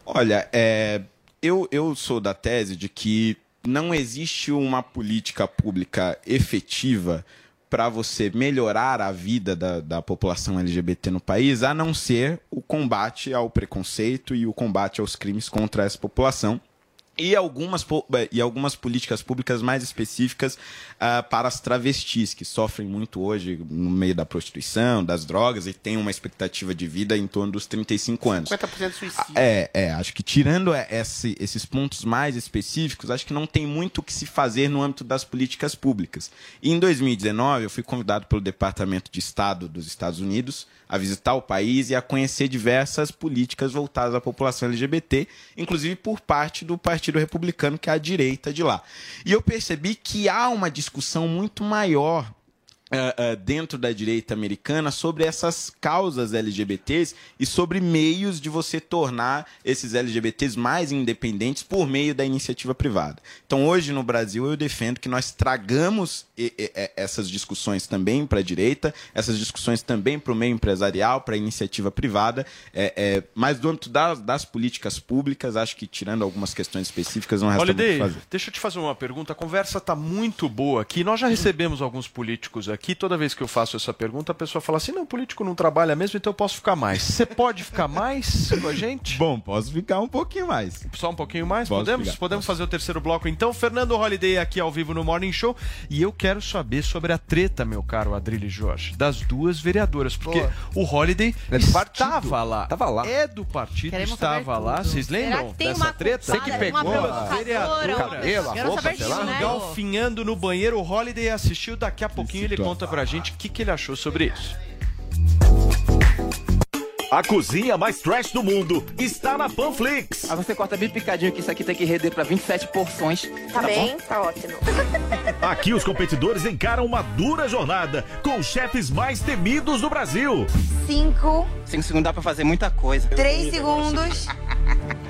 Olha, é, eu, eu sou da tese de que não existe uma política pública efetiva para você melhorar a vida da, da população LGBT no país, a não ser o combate ao preconceito e o combate aos crimes contra essa população. E algumas, e algumas políticas públicas mais específicas ah, para as travestis, que sofrem muito hoje no meio da prostituição, das drogas, e têm uma expectativa de vida em torno dos 35 anos. 50% de suicídio. É, é, acho que tirando é, esse- esses pontos mais específicos, acho que não tem muito o que se fazer no âmbito das políticas públicas. E em 2019, eu fui convidado pelo Departamento de Estado dos Estados Unidos a visitar o país e a conhecer diversas políticas voltadas à população LGBT, inclusive por parte do Partido Republicano, que é a direita de lá. E eu percebi que há uma discussão muito maior ah, ah, dentro da direita americana sobre essas causas LGBTs e sobre meios de você tornar esses LGBTs mais independentes por meio da iniciativa privada. Então, hoje no Brasil, eu defendo que nós tragamos e- e- essas discussões também para a direita, essas discussões também para o meio empresarial, para a iniciativa privada, é, é, mas do âmbito das, das políticas públicas, acho que tirando algumas questões específicas, não resta muito o que Holiday, fazer. deixa eu te fazer uma pergunta. A conversa está muito boa aqui. Nós já recebemos alguns políticos aqui. Toda vez que eu faço essa pergunta, a pessoa fala assim: não, político não trabalha mesmo, então eu posso ficar mais. Você pode ficar mais com a gente? Bom, posso ficar um pouquinho mais. Só um pouquinho mais? Posso Podemos? ficar. Podemos fazer o terceiro bloco então. Fernando Holiday aqui ao vivo no Morning Show. E eu quero saber sobre a treta, meu caro Adrilho Jorge, das duas vereadoras. Porque o Holiday É estava lá. Tava lá. É do partido, Queremos estava lá. Vocês Será lembram que tem dessa uma treta? culpada, uma provocadora, vereadora. uma pessoa- Quero saber disso, né? Galfinhando no banheiro. O Holiday assistiu. Daqui a pouquinho ele conta pra gente o que, que ele achou sobre isso. A cozinha mais trash do mundo está na Panflix. Aí você corta bem picadinho que isso aqui tem que render pra 27 porções. Tá, bem, bom? tá ótimo. Aqui os competidores encaram uma dura jornada com os chefes mais temidos do Brasil. Cinco, 5 segundos dá pra fazer muita coisa. três segundos.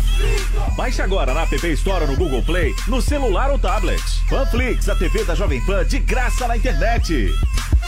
Baixe agora na App Store no Google Play, no celular ou tablet. Panflix, a TV da Jovem Pan de graça na internet.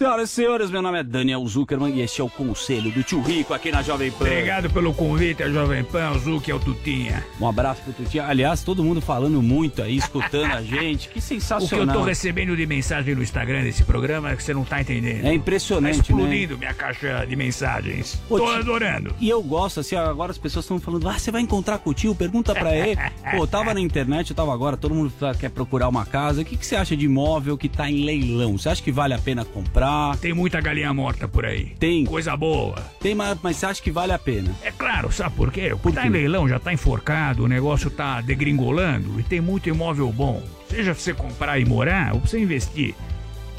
Senhoras e senhores, meu nome é Daniel Zuckerman e este é o Conselho do Tio Rico aqui na Jovem Pan. Obrigado pelo convite, a Jovem Pan, o Zuc é o Tutinha. Um abraço pro Tutinha. Aliás, todo mundo falando muito aí, escutando a gente. Que O que sensacional. eu tô recebendo de mensagem no Instagram desse programa é que você não tá entendendo. É impressionante, Tá explodindo minha caixa de mensagens. Ô, tô tio- adorando. E eu gosto, assim, agora as pessoas estão falando, ah, você vai encontrar com o tio, pergunta pra ele. Pô, tava na internet, eu tava agora, todo mundo tá- quer procurar uma casa. O que, que você acha de imóvel que tá em leilão? Você acha que vale a pena comprar? Tem muita galinha morta por aí. Tem. Coisa boa. Tem, mas, mas você acha que vale a pena? É claro, sabe por quê? Porque tá em leilão, já tá enforcado, o negócio tá degringolando e tem muito imóvel bom. Seja pra você comprar e morar ou pra você investir.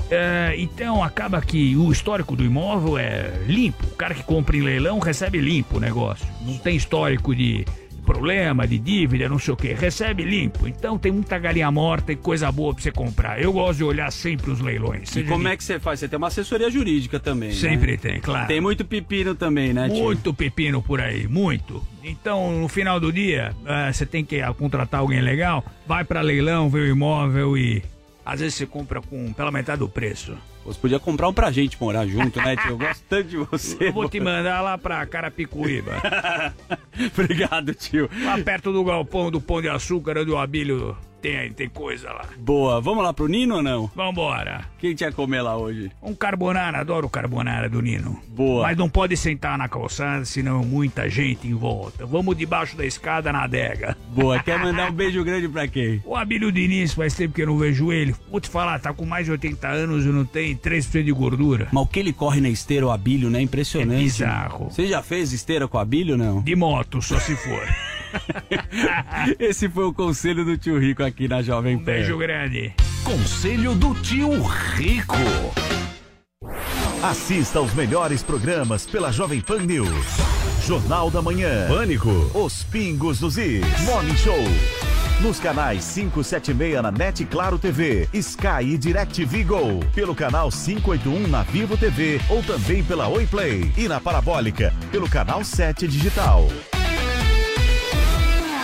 É, então acaba que o histórico do imóvel é limpo. O cara que compra em leilão recebe limpo o negócio. Não tem histórico de problema, de dívida, não sei o que. Recebe limpo. Então tem muita galinha morta e coisa boa pra você comprar. Eu gosto de olhar sempre os leilões. E como de- é que você faz? Você tem uma assessoria jurídica também, né? Sempre tem, claro. Tem muito pepino também, né, tio? Muito pepino por aí, muito. Então, no final do dia, ah, você tem que ah, contratar alguém legal, vai pra leilão, vê o imóvel e às vezes você compra com pela metade do preço. Você podia comprar um pra gente morar junto, né, tio? Eu gosto tanto de você. Eu vou te mandar lá pra Carapicuíba. Obrigado, tio. Lá perto do galpão do Pão de Açúcar, onde o Abílio tem, tem coisa lá. Boa, vamos lá pro Nino ou não? Vambora. O que a gente ia comer lá hoje? Um carbonara, adoro o carbonara do Nino. Boa. Mas não pode sentar na calçada, senão muita gente em volta. Vamos debaixo da escada na adega. Boa, quer mandar um beijo grande pra quem? O Abílio Diniz, faz tempo que eu não vejo ele. Vou te falar, tá com mais de 80 anos e não tem 3% de gordura. Mas o que ele corre na esteira, o Abílio, né? Impressionante. É bizarro. Você já fez esteira com o Abílio, não? De moto, só se for. Esse foi o conselho do tio Rico aqui na Jovem Pan. Beijo grande. Conselho do Tio Rico. Assista aos melhores programas pela Jovem Pan News. Jornal da Manhã. Pânico. Os Pingos dos Is. Morning Show. Nos canais 576 na NET Claro TV, Sky e DirecTV Go. Pelo canal 581 na Vivo TV ou também pela Oi Play. E na Parabólica, pelo canal 7 Digital.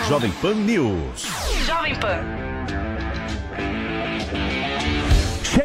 Jovem Pan News. Jovem Pan.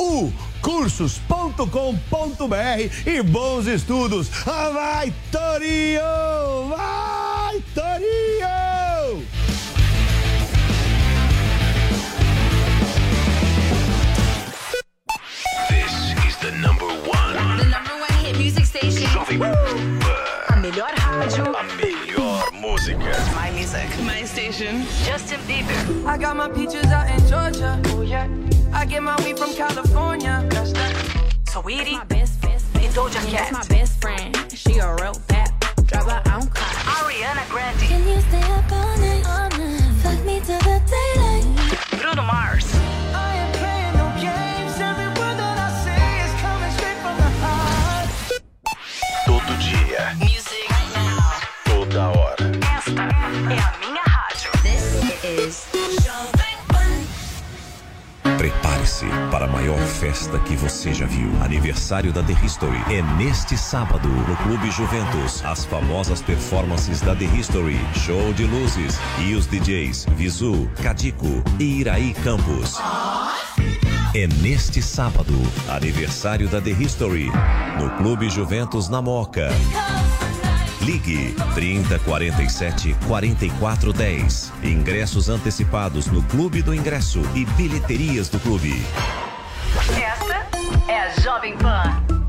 U cursos.com.br e bons estudos. Ah, vai, Torinho! Vai, Torinho! This is the number one. The number one hit music station. Jovem Pan. A melhor rádio. A melhor música. My music. My station. Justin Bieber. I got my peaches out in Georgia. Oh yeah. I get my weed from California. That's that. Sweetie. My best, best, best. Doja Cat. my best friend. She a real bad. Drive her own car. Ariana Grande. Can you stay up all night? All night. Fuck me till the daylight. Bruno Mars. Prepare-se para a maior festa que você já viu. Aniversário da The History é neste sábado no Clube Juventus. As famosas performances da The History, show de luzes e os DJs Visu, Cadico e Iraí Campos. É neste sábado, aniversário da The History, no Clube Juventus na Moca. Ligue 3047 4410. Ingressos antecipados no Clube do Ingresso e bilheterias do clube. Esta é a Jovem Pan.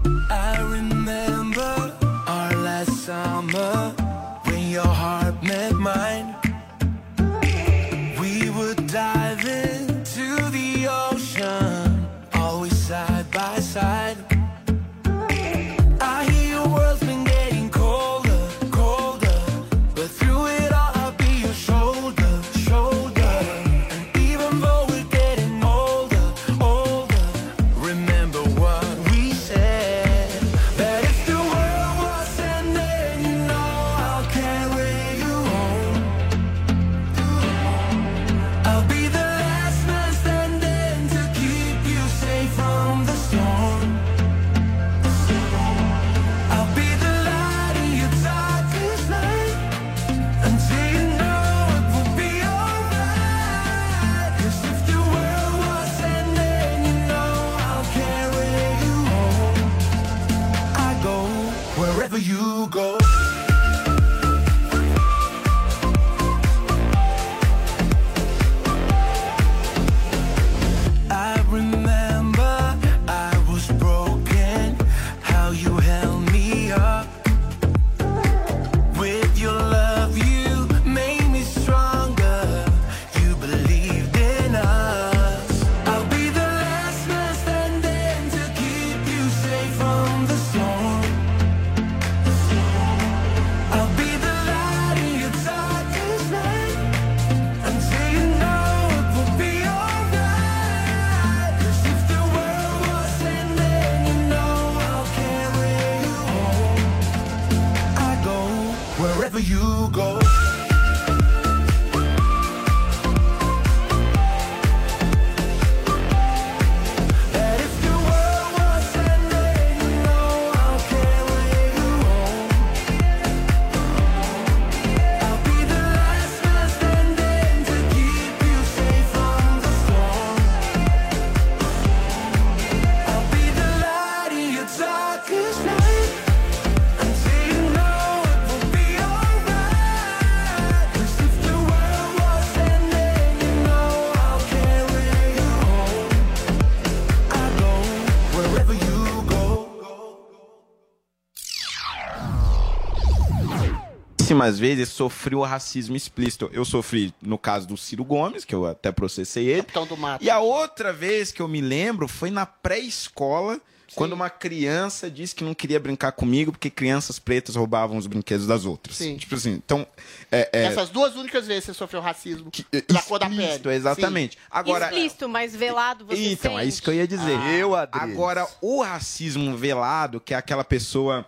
Muitíssimas vezes sofri o racismo explícito. Eu sofri no caso do Ciro Gomes, que eu até processei ele. Capitão do mato. E a outra vez que eu me lembro foi na pré-escola, quando uma criança disse que não queria brincar comigo porque crianças pretas roubavam os brinquedos das outras. Sim. Tipo assim, então. É, é, Essas duas únicas vezes você sofreu racismo na cor da pele. explícito, exatamente. Agora, Explícito, mas velado você então, é sente? isso que eu ia dizer. Ah, eu, Adriles. Agora, o racismo velado, que é aquela pessoa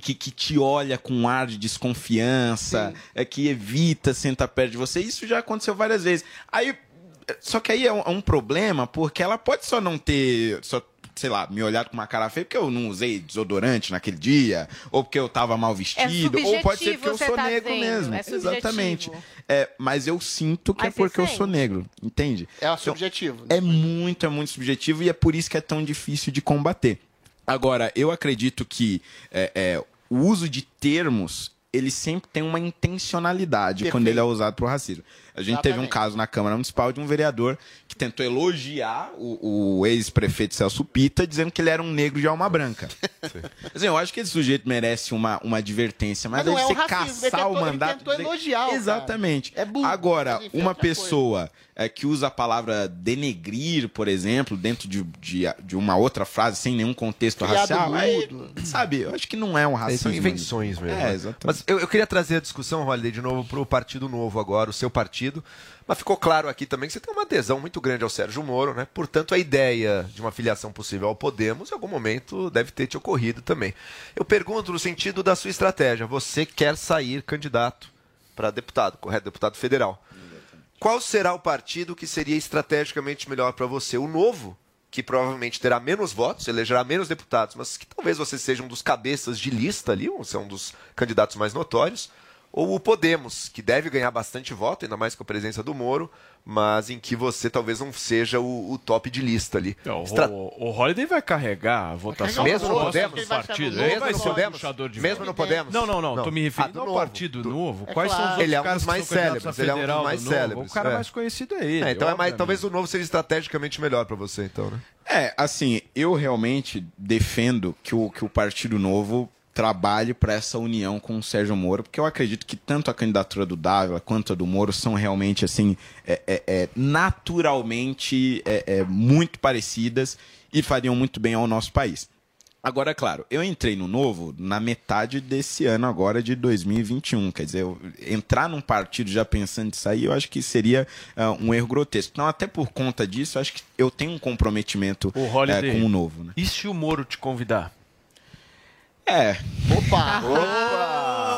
que, que te olha com um ar de desconfiança, é que evita sentar perto de você, isso já aconteceu várias vezes. Aí, só que aí é um, é um problema, porque ela pode só não ter. Só, sei lá, me olhar com uma cara feia porque eu não usei desodorante naquele dia, ou porque eu tava mal vestido, ou pode ser subjetivo, porque eu você sou tá negro dizendo, mesmo. é. Exatamente. É, mas eu sinto que Mas é porque eu sou negro, entende? É Então, subjetivo. é muito, é muito subjetivo e é por isso que é tão difícil de combater. Agora, eu acredito que é, é, o uso de termos ele sempre tem uma intencionalidade Perfeito. quando ele é usado para o racismo. A gente teve um caso na Câmara Municipal de um vereador que tentou elogiar o, o ex-prefeito Celso Pita, dizendo que ele era um negro de alma branca. Assim, eu acho que esse sujeito merece uma, uma advertência, mas, Mas não aí é um você racismo, ele caçar o tentou- ele mandato. tentou elogiar o cara. Exatamente. É burro, Agora, uma pessoa é, que usa a palavra denegrir, por exemplo, dentro de, de, de uma outra frase, sem nenhum contexto Criado racial, aí, sabe, eu acho que não é um racismo. São invenções mesmo. É, né? exatamente. Mas eu, eu queria trazer a discussão, Holiday, de novo para o Partido Novo agora, o seu partido. Mas ficou claro aqui também que você tem uma adesão muito grande ao Sérgio Moro, né? Portanto, a ideia de uma filiação possível ao Podemos, em algum momento, deve ter te ocorrido também. Eu pergunto no sentido da sua estratégia. Você quer sair candidato para deputado, correto? Deputado federal. Qual será o partido que seria estrategicamente melhor para você? O novo que provavelmente terá menos votos, elegerá menos deputados, mas que talvez você seja um dos cabeças de lista ali, ou você é um dos candidatos mais notórios, ou o Podemos, que deve ganhar bastante voto, ainda mais com a presença do Moro, mas em que você talvez não seja o, o top de lista ali. Não, Estra- o, o Holiday vai carregar a votação Mesmo do no Podemos? partido. Mesmo vai no Podemos? Mesmo no Podemos? Não, não, não. Não. Tô me Ah, referindo do ao novo. partido Do- novo. É Quais são os claro. outros Ele é um dos mais célebres, ele é um dos mais do célebres, O cara é. mais conhecido é ele. É, então é mais, talvez o novo seja estrategicamente melhor para você, então, né? É, assim, eu realmente defendo que o, que o Partido Novo trabalhe para essa união com o Sérgio Moro, porque eu acredito que tanto a candidatura do Dávila quanto a do Moro são realmente, assim, é, é, é, naturalmente é, é, muito parecidas e fariam muito bem ao nosso país. Agora, claro, eu entrei no Novo na metade desse ano agora de 2021. Quer dizer, entrar num partido já pensando em sair, eu acho que seria ah, um erro grotesco. Então, até por conta disso, acho que eu tenho um comprometimento O Holiday. eh, com o Novo. Né? E se o Moro te convidar? É. Opa! Sentiu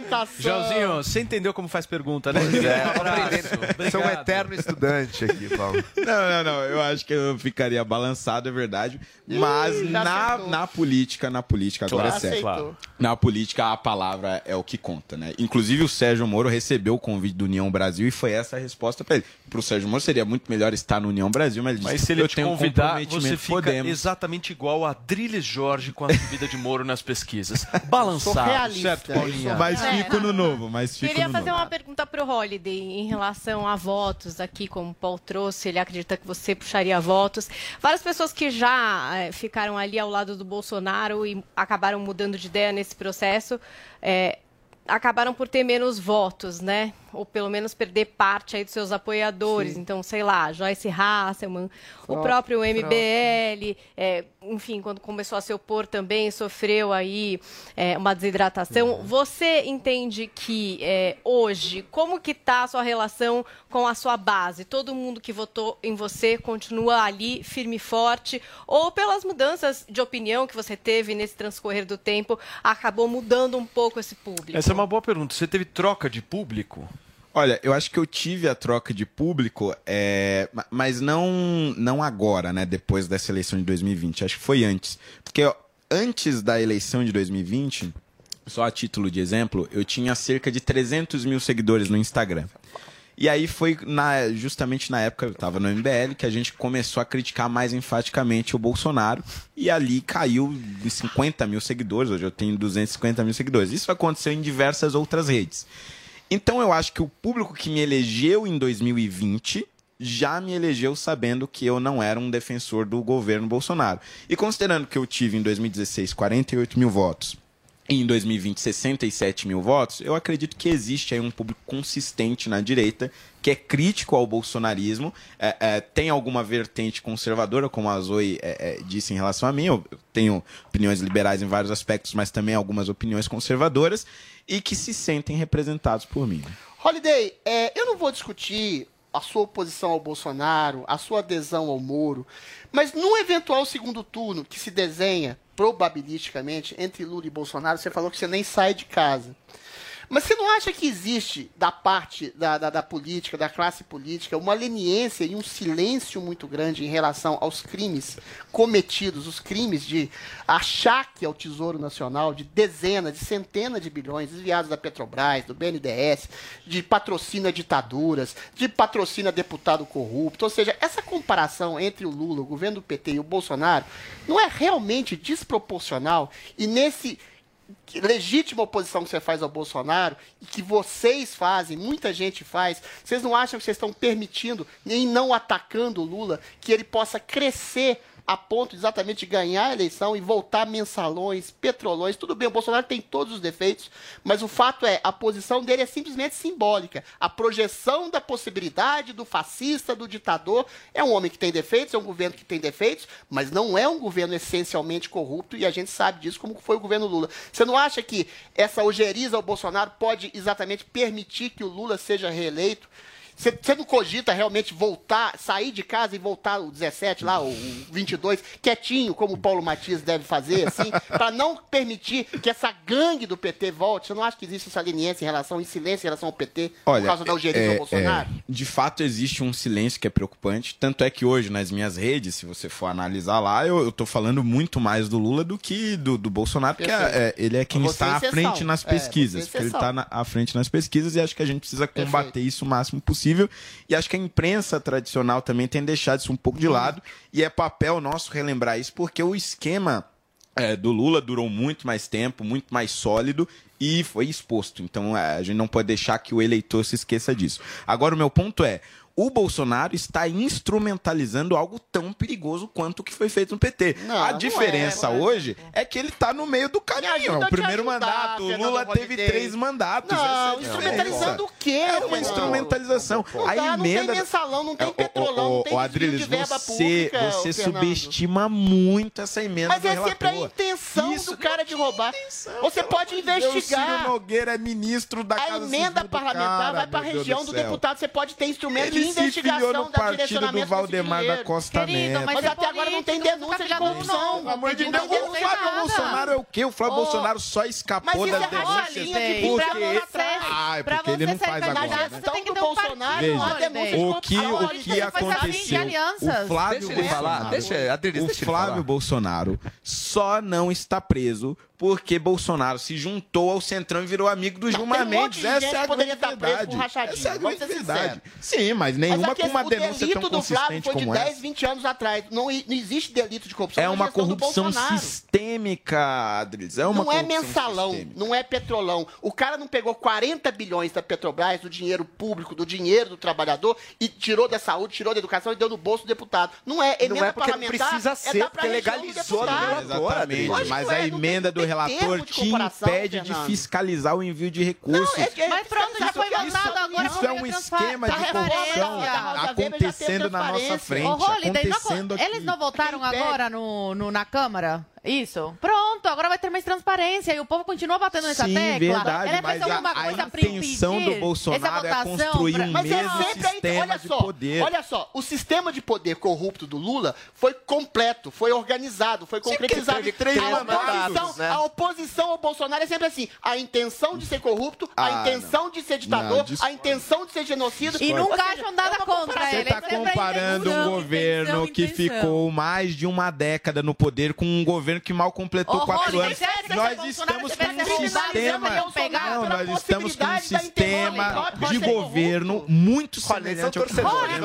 tentação. Joãozinho, você entendeu como faz pergunta, né? É, Um. Sou um eterno estudante aqui, Paulo. Não, não, não. Eu acho que eu ficaria balançado, é verdade. Mas já na, na política, na política, agora Claro, é sério. aceitou. Na política, a palavra é o que conta, né? Inclusive, o Sérgio Moro recebeu o convite do União Brasil e foi essa a resposta para ele. Para o Sérgio Moro, seria muito melhor estar no União Brasil, mas ele Mas disse, se ele eu te tenho um convidar, comprometimento você com fica Podemos. exatamente igual a Driles Jorge com a subida de Moro nas pesquisas. Balançado, Sou realista, certo, Paulinha? Mas. Fico no novo, mas fico Queria no fazer novo. uma pergunta para o Holiday em relação a votos aqui, como o Paul trouxe, ele acredita que você puxaria votos. Várias pessoas que já eh, ficaram ali ao lado do Bolsonaro e acabaram mudando de ideia nesse processo, eh, acabaram por ter menos votos, né? Ou pelo menos perder parte aí dos seus apoiadores. Então, sei lá, Joyce Hasselman, o próprio MBL, é, enfim, quando começou a se opor também, sofreu aí é, uma desidratação. Você entende que é, hoje, como que está a sua relação com a sua base? Todo mundo que votou em você continua ali, firme e forte? Ou pelas mudanças de opinião que você teve nesse transcorrer do tempo, acabou mudando um pouco esse público? Essa é uma boa pergunta. Você teve troca de público? Olha, eu acho que eu tive a troca de público, é, ma- mas não, não agora, né? Depois dessa eleição de 2020. Acho que foi antes. Porque ó, antes da eleição de 2020, só a título de exemplo, eu tinha cerca de 300 mil seguidores no Instagram. E aí foi na- justamente na época, eu estava no MBL, que a gente começou a criticar mais enfaticamente o Bolsonaro. E ali caiu em 50 mil seguidores. Hoje eu tenho 250 mil seguidores. Isso aconteceu em diversas outras redes. Então eu acho que o público que me elegeu em 2020 já me elegeu sabendo que eu não era um defensor do governo Bolsonaro. E considerando que eu tive em 2016 48 mil votos e em 2020 67 mil votos, eu acredito que existe aí um público consistente na direita que é crítico ao bolsonarismo, é, é, tem alguma vertente conservadora, como a Zoe é, é, disse em relação a mim. Eu eu tenho opiniões liberais em vários aspectos, mas também algumas opiniões conservadoras e que se sentem representados por mim. Holiday, é, eu não vou discutir a sua oposição ao Bolsonaro, a sua adesão ao Moro, mas num eventual segundo turno que se desenha, probabilisticamente, entre Lula e Bolsonaro, você falou que você nem sai de casa. Mas você não acha que existe, da parte da, da, da política, da classe política, uma leniência e um silêncio muito grande em relação aos crimes cometidos, os crimes de achaque ao Tesouro Nacional de dezenas, de centenas de bilhões desviados da Petrobras, do BNDES, de patrocínio a ditaduras, de patrocínio a deputado corrupto. Ou seja, essa comparação entre o Lula, o governo do PT e o Bolsonaro não é realmente desproporcional e nesse legítima oposição que você faz ao Bolsonaro e que vocês fazem, muita gente faz, vocês não acham que vocês estão permitindo, nem não atacando o Lula, que ele possa crescer a ponto de exatamente ganhar a eleição e voltar mensalões, petrolões, tudo bem, o Bolsonaro tem todos os defeitos, mas o fato é, a posição dele é simplesmente simbólica. A projeção da possibilidade do fascista, do ditador, é um homem que tem defeitos, é um governo que tem defeitos, mas não é um governo essencialmente corrupto e a gente sabe disso como foi o governo Lula. Você não acha que essa ojeriza ao Bolsonaro pode exatamente permitir que o Lula seja reeleito? Você não cogita realmente voltar, sair de casa e voltar o 17 lá, o 22, quietinho, como o Paulo Matias deve fazer, assim, para não permitir que essa gangue do PT volte? Você não acha que existe essa leniência em relação, em silêncio em relação ao PT, por Olha, causa da algeria é- do Bolsonaro? é, de fato existe um silêncio que é preocupante. Tanto é que hoje, nas minhas redes, se você for analisar lá, eu, tô falando muito mais do Lula do que do, do Bolsonaro, porque Perfeito. é, ele é quem Você está é à frente nas É, pesquisas. é porque ele está à frente nas pesquisas e acho que a gente precisa combater isso o máximo possível. E acho que a imprensa tradicional também tem deixado isso um pouco de lado. E é papel nosso relembrar isso, porque o esquema é, do Lula durou muito mais tempo, muito mais sólido e foi exposto. Então é, a gente não pode deixar que o eleitor se esqueça disso. Agora, o meu ponto é. O Bolsonaro está instrumentalizando algo tão perigoso quanto o que foi feito no PT. Não, a não diferença é, não é. hoje é que ele está no meio do caminho. É a o primeiro ajudar, mandato. O Fernando Lula teve Holliday. três mandatos. Não, é a instrumentalizando o quê, É uma instrumentalização. Não a dá, não tem emenda. mensalão, não tem É, ô, petrolão, ô, não tem ô, desvio Adriles, de verba você, pública, você subestima muito essa emenda Mas é sempre a intenção do cara de roubar. Você pode Deus, Ciro investigar. Nogueira é ministro da A Casa emenda Civil do parlamentar vai para a região do deputado. Você pode ter instrumento Investigação no da partido do Valdemar da. Costa Querido, Neto. mas até agora não tem denúncia de corrupção. Amor de Deus, o Flávio. Bolsonaro é o quê? O Flávio Bolsonaro só escapou mas das isso é denúncias. de porque... você- Ah, é pra porque ele você não ser faz agora. você tem que ter um Bolsonaro, o que, o que aconteceu? O Flávio Deixa ele falar, Bolsonaro, o Flávio. Bolsonaro só não está preso porque Bolsonaro se juntou ao Centrão e virou amigo do Gilmar um Mendes. de Essa é a grande estar preso verdade. Essa é a grande ser verdade. Sim, mas nenhuma com uma denúncia O tão delito do Flávio consistente foi de como 10, essa. 20 anos atrás. Não, não existe delito de corrupção É uma corrupção sistêmica, Adriles. É uma não é mensalão, sistêmica. não é petrolão. O cara não pegou 40 bilhões da Petrobras, do dinheiro público, do dinheiro do trabalhador, e tirou da saúde, tirou da educação e deu no bolso do deputado. Não é Não emenda é porque não parlamentar, precisa é ser, dar pra porque região do legalizou Exatamente, mas a é, não emenda do não relator te impede de fiscalizar o envio de recursos. Não, é que- Mas pronto, já foi mandado agora. Isso é um esquema de corrupção acontecendo na nossa frente, Ô, Holiday, não acontecendo eles não votaram agora no, no- na Câmara? Isso. Pronto, agora vai ter mais transparência e o povo continua batendo nessa Sim, tecla. verdade, Ele vai mas a, alguma a intenção do Bolsonaro essa é construir pra- um Mas é mesmo sempre aí, sistema olha de só, poder. olha só, o sistema de poder corrupto do Lula foi completo, foi organizado, foi Sim, concretizado. teve três a, oposição, né? a oposição ao Bolsonaro é sempre assim, a intenção de ser corrupto, a Ah, intenção de ser ditador, Não, a intenção de ser genocida. E nunca seja, acham nada é contra ele. Você está comparando um governo que ficou mais de uma década no poder com um governo que mal completou Ô, quatro Holiday, anos. que Nós estamos com um sistema. Não, nós estamos com um sistema de ser governo muito semelhante ao que Eles são torcedores,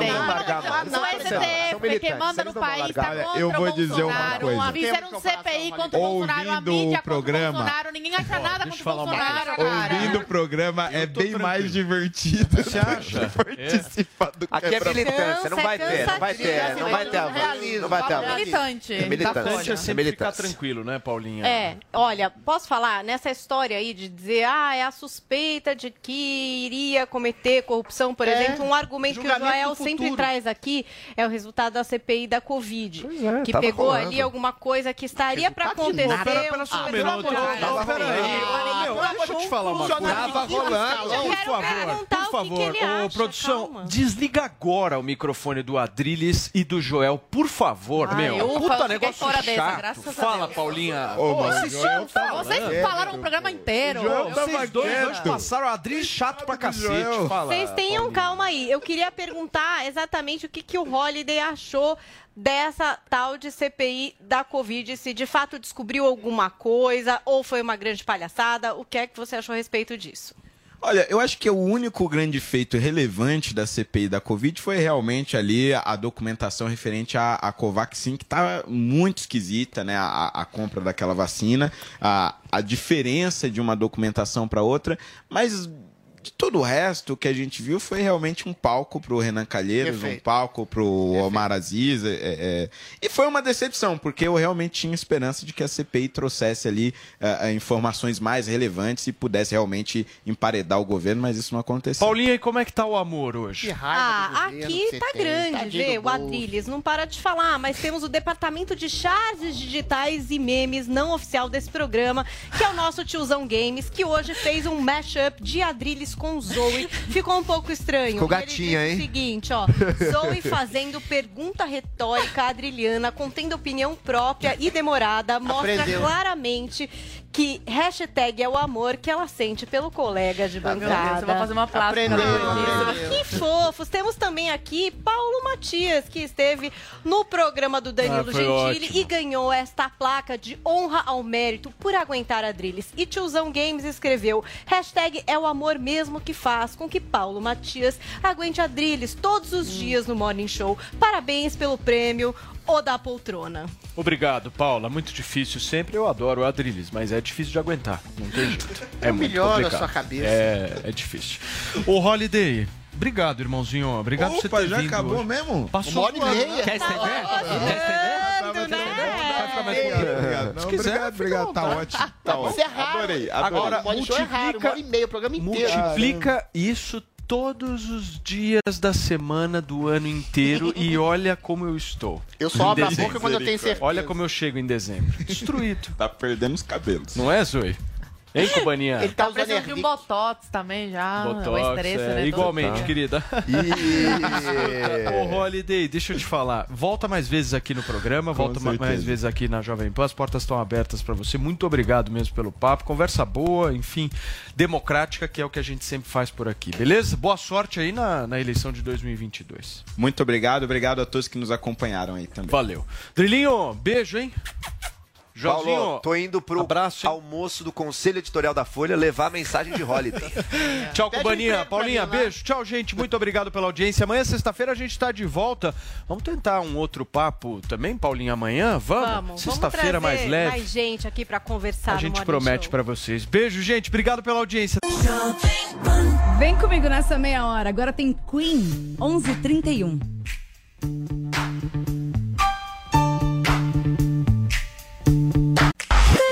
são STF, que militantes, manda no país, tá largar. contra eu vou dizer uma coisa. Fizeram um CPI contra o Bolsonaro, a mídia o contra o programa- Bolsonaro, ninguém acha nada contra o Bolsonaro, cara. Ouvindo o programa é bem mais divertido. Você acha? Participar do Aqui é militância, não vai ter, não vai ter, não vai ter. Não vai ter avanço. Militante. É militância. Tranquilo, né, Paulinha? É, olha, posso falar, nessa história aí de dizer, ah, é a suspeita de que iria cometer corrupção, por É, exemplo, um argumento que o julgamento Joel sempre traz aqui é o resultado da CPI da Covid, é, que pegou rolando. ali alguma coisa que estaria para acontecer. nada. Pera, pera só um minuto. Não, deixa eu te falar uma coisa. Tava rolando. Por favor, por favor. Ô, produção, desliga agora o microfone do Adriles e do Joel, por favor, meu. Puta negócio chato. Fala. Paulinha. Ô, mas o Joel tá Vocês falando. falaram o programa inteiro. Joel tá Vocês dois quieto. hoje passaram o Adriles chato pra cacete. Fala, Vocês tenham Paulinha. calma aí. Eu queria perguntar exatamente o que, que o Holiday achou dessa tal de CPI da Covid, se de fato descobriu alguma coisa ou foi uma grande palhaçada. O que é que você achou a respeito disso? Olha, eu acho que o único grande feito relevante da CPI da Covid foi realmente ali a documentação referente à, à Covaxin, que tá muito esquisita, né? A, a compra daquela vacina, a, a diferença de uma documentação para outra, mas de todo o resto, o que a gente viu foi realmente um palco pro Renan Calheiros, um palco pro Omar Aziz. é, é, e foi uma decepção, porque eu realmente tinha esperança de que a CPI trouxesse ali é, é, informações mais relevantes e pudesse realmente emparedar o governo, mas isso não aconteceu. Paulinha, e como é que tá o amor Que hoje? raiva do Ah, governo aqui que tá tem, grande, tadinho vê? O. Adriles não para de falar, mas temos o departamento de charges digitais e memes não oficial desse programa, que é o nosso tiozão Games, que hoje fez um mashup de Adriles fez com Zoe ficou um pouco estranho. Ficou E ele gatinha, disse hein? O seguinte, ó. Zoe fazendo pergunta retórica à Adriana, contendo opinião própria e demorada, mostra Aprendeu. claramente que hashtag é o amor que ela sente pelo colega de Meu Deus, bancada. eu vou fazer uma plástica Aprendeu. Que fofos! Temos também aqui Paulo Matias, que esteve no programa do Danilo Ah, Gentili ótimo. e ganhou esta placa de honra ao mérito por aguentar a Drilis. E Tiozão Games escreveu: hashtag é o amor mesmo que faz com que Paulo Matias aguente a Drilis todos os dias no Morning Show. Parabéns pelo prêmio. O da poltrona. Obrigado, Paula. Muito difícil sempre. Eu adoro o Adrilles, mas é difícil de aguentar. Não tem jeito. É melhor a sua cabeça. É, é difícil. O Holiday. Obrigado, irmãozinho. Obrigado por você Opa, ter já vindo acabou hoje. mesmo? Passou Uma hora e meia. Quer estender? Quer estender? Vai ficar mais Obrigado, Se não, quiser, obrigado, obrigado. Tá ótimo. Tá ótimo. É raro. Adorei, Agora, é raro, uma multiplica- hora e meia, o programa inteiro. Multiplica isso todos os dias da semana do ano inteiro e olha como eu estou. Eu só abro a boca quando eu tenho certeza. Olha como eu chego em dezembro. Destruído. Tá perdendo os cabelos. Não é, Zoe? Hein, Cubaninha? Ele tá Tá usando de um botox também já. o Botox, estresse, é, né? igualmente, todo- querida. E... Ô, Holiday, deixa eu te falar. Volta mais vezes aqui no programa, volta ma- mais certeza. vezes aqui na Jovem Pan. As portas estão abertas para você. Muito obrigado mesmo pelo papo. Conversa boa, enfim, democrática, que é o que a gente sempre faz por aqui. Beleza? Boa sorte aí na, na eleição de 2022. Muito obrigado, obrigado a todos que nos acompanharam aí também. Valeu. Drilinho, beijo, hein? Joãozinho, Paulo, tô indo pro abraço, almoço do Conselho Editorial da Folha levar a mensagem de Holiday. Tchau, Pede Cubaninha. Paulinha, beijo. Tchau, gente. Muito obrigado pela audiência. Amanhã, sexta-feira, a gente está de volta. Vamos tentar um outro papo também, Paulinha, amanhã? Vamos? Vamos. Sexta-feira mais leve. Mais gente aqui pra conversar A gente promete pra vocês. Beijo, gente. Obrigado pela audiência. Vem comigo nessa meia hora. Agora tem Queen, 11h31.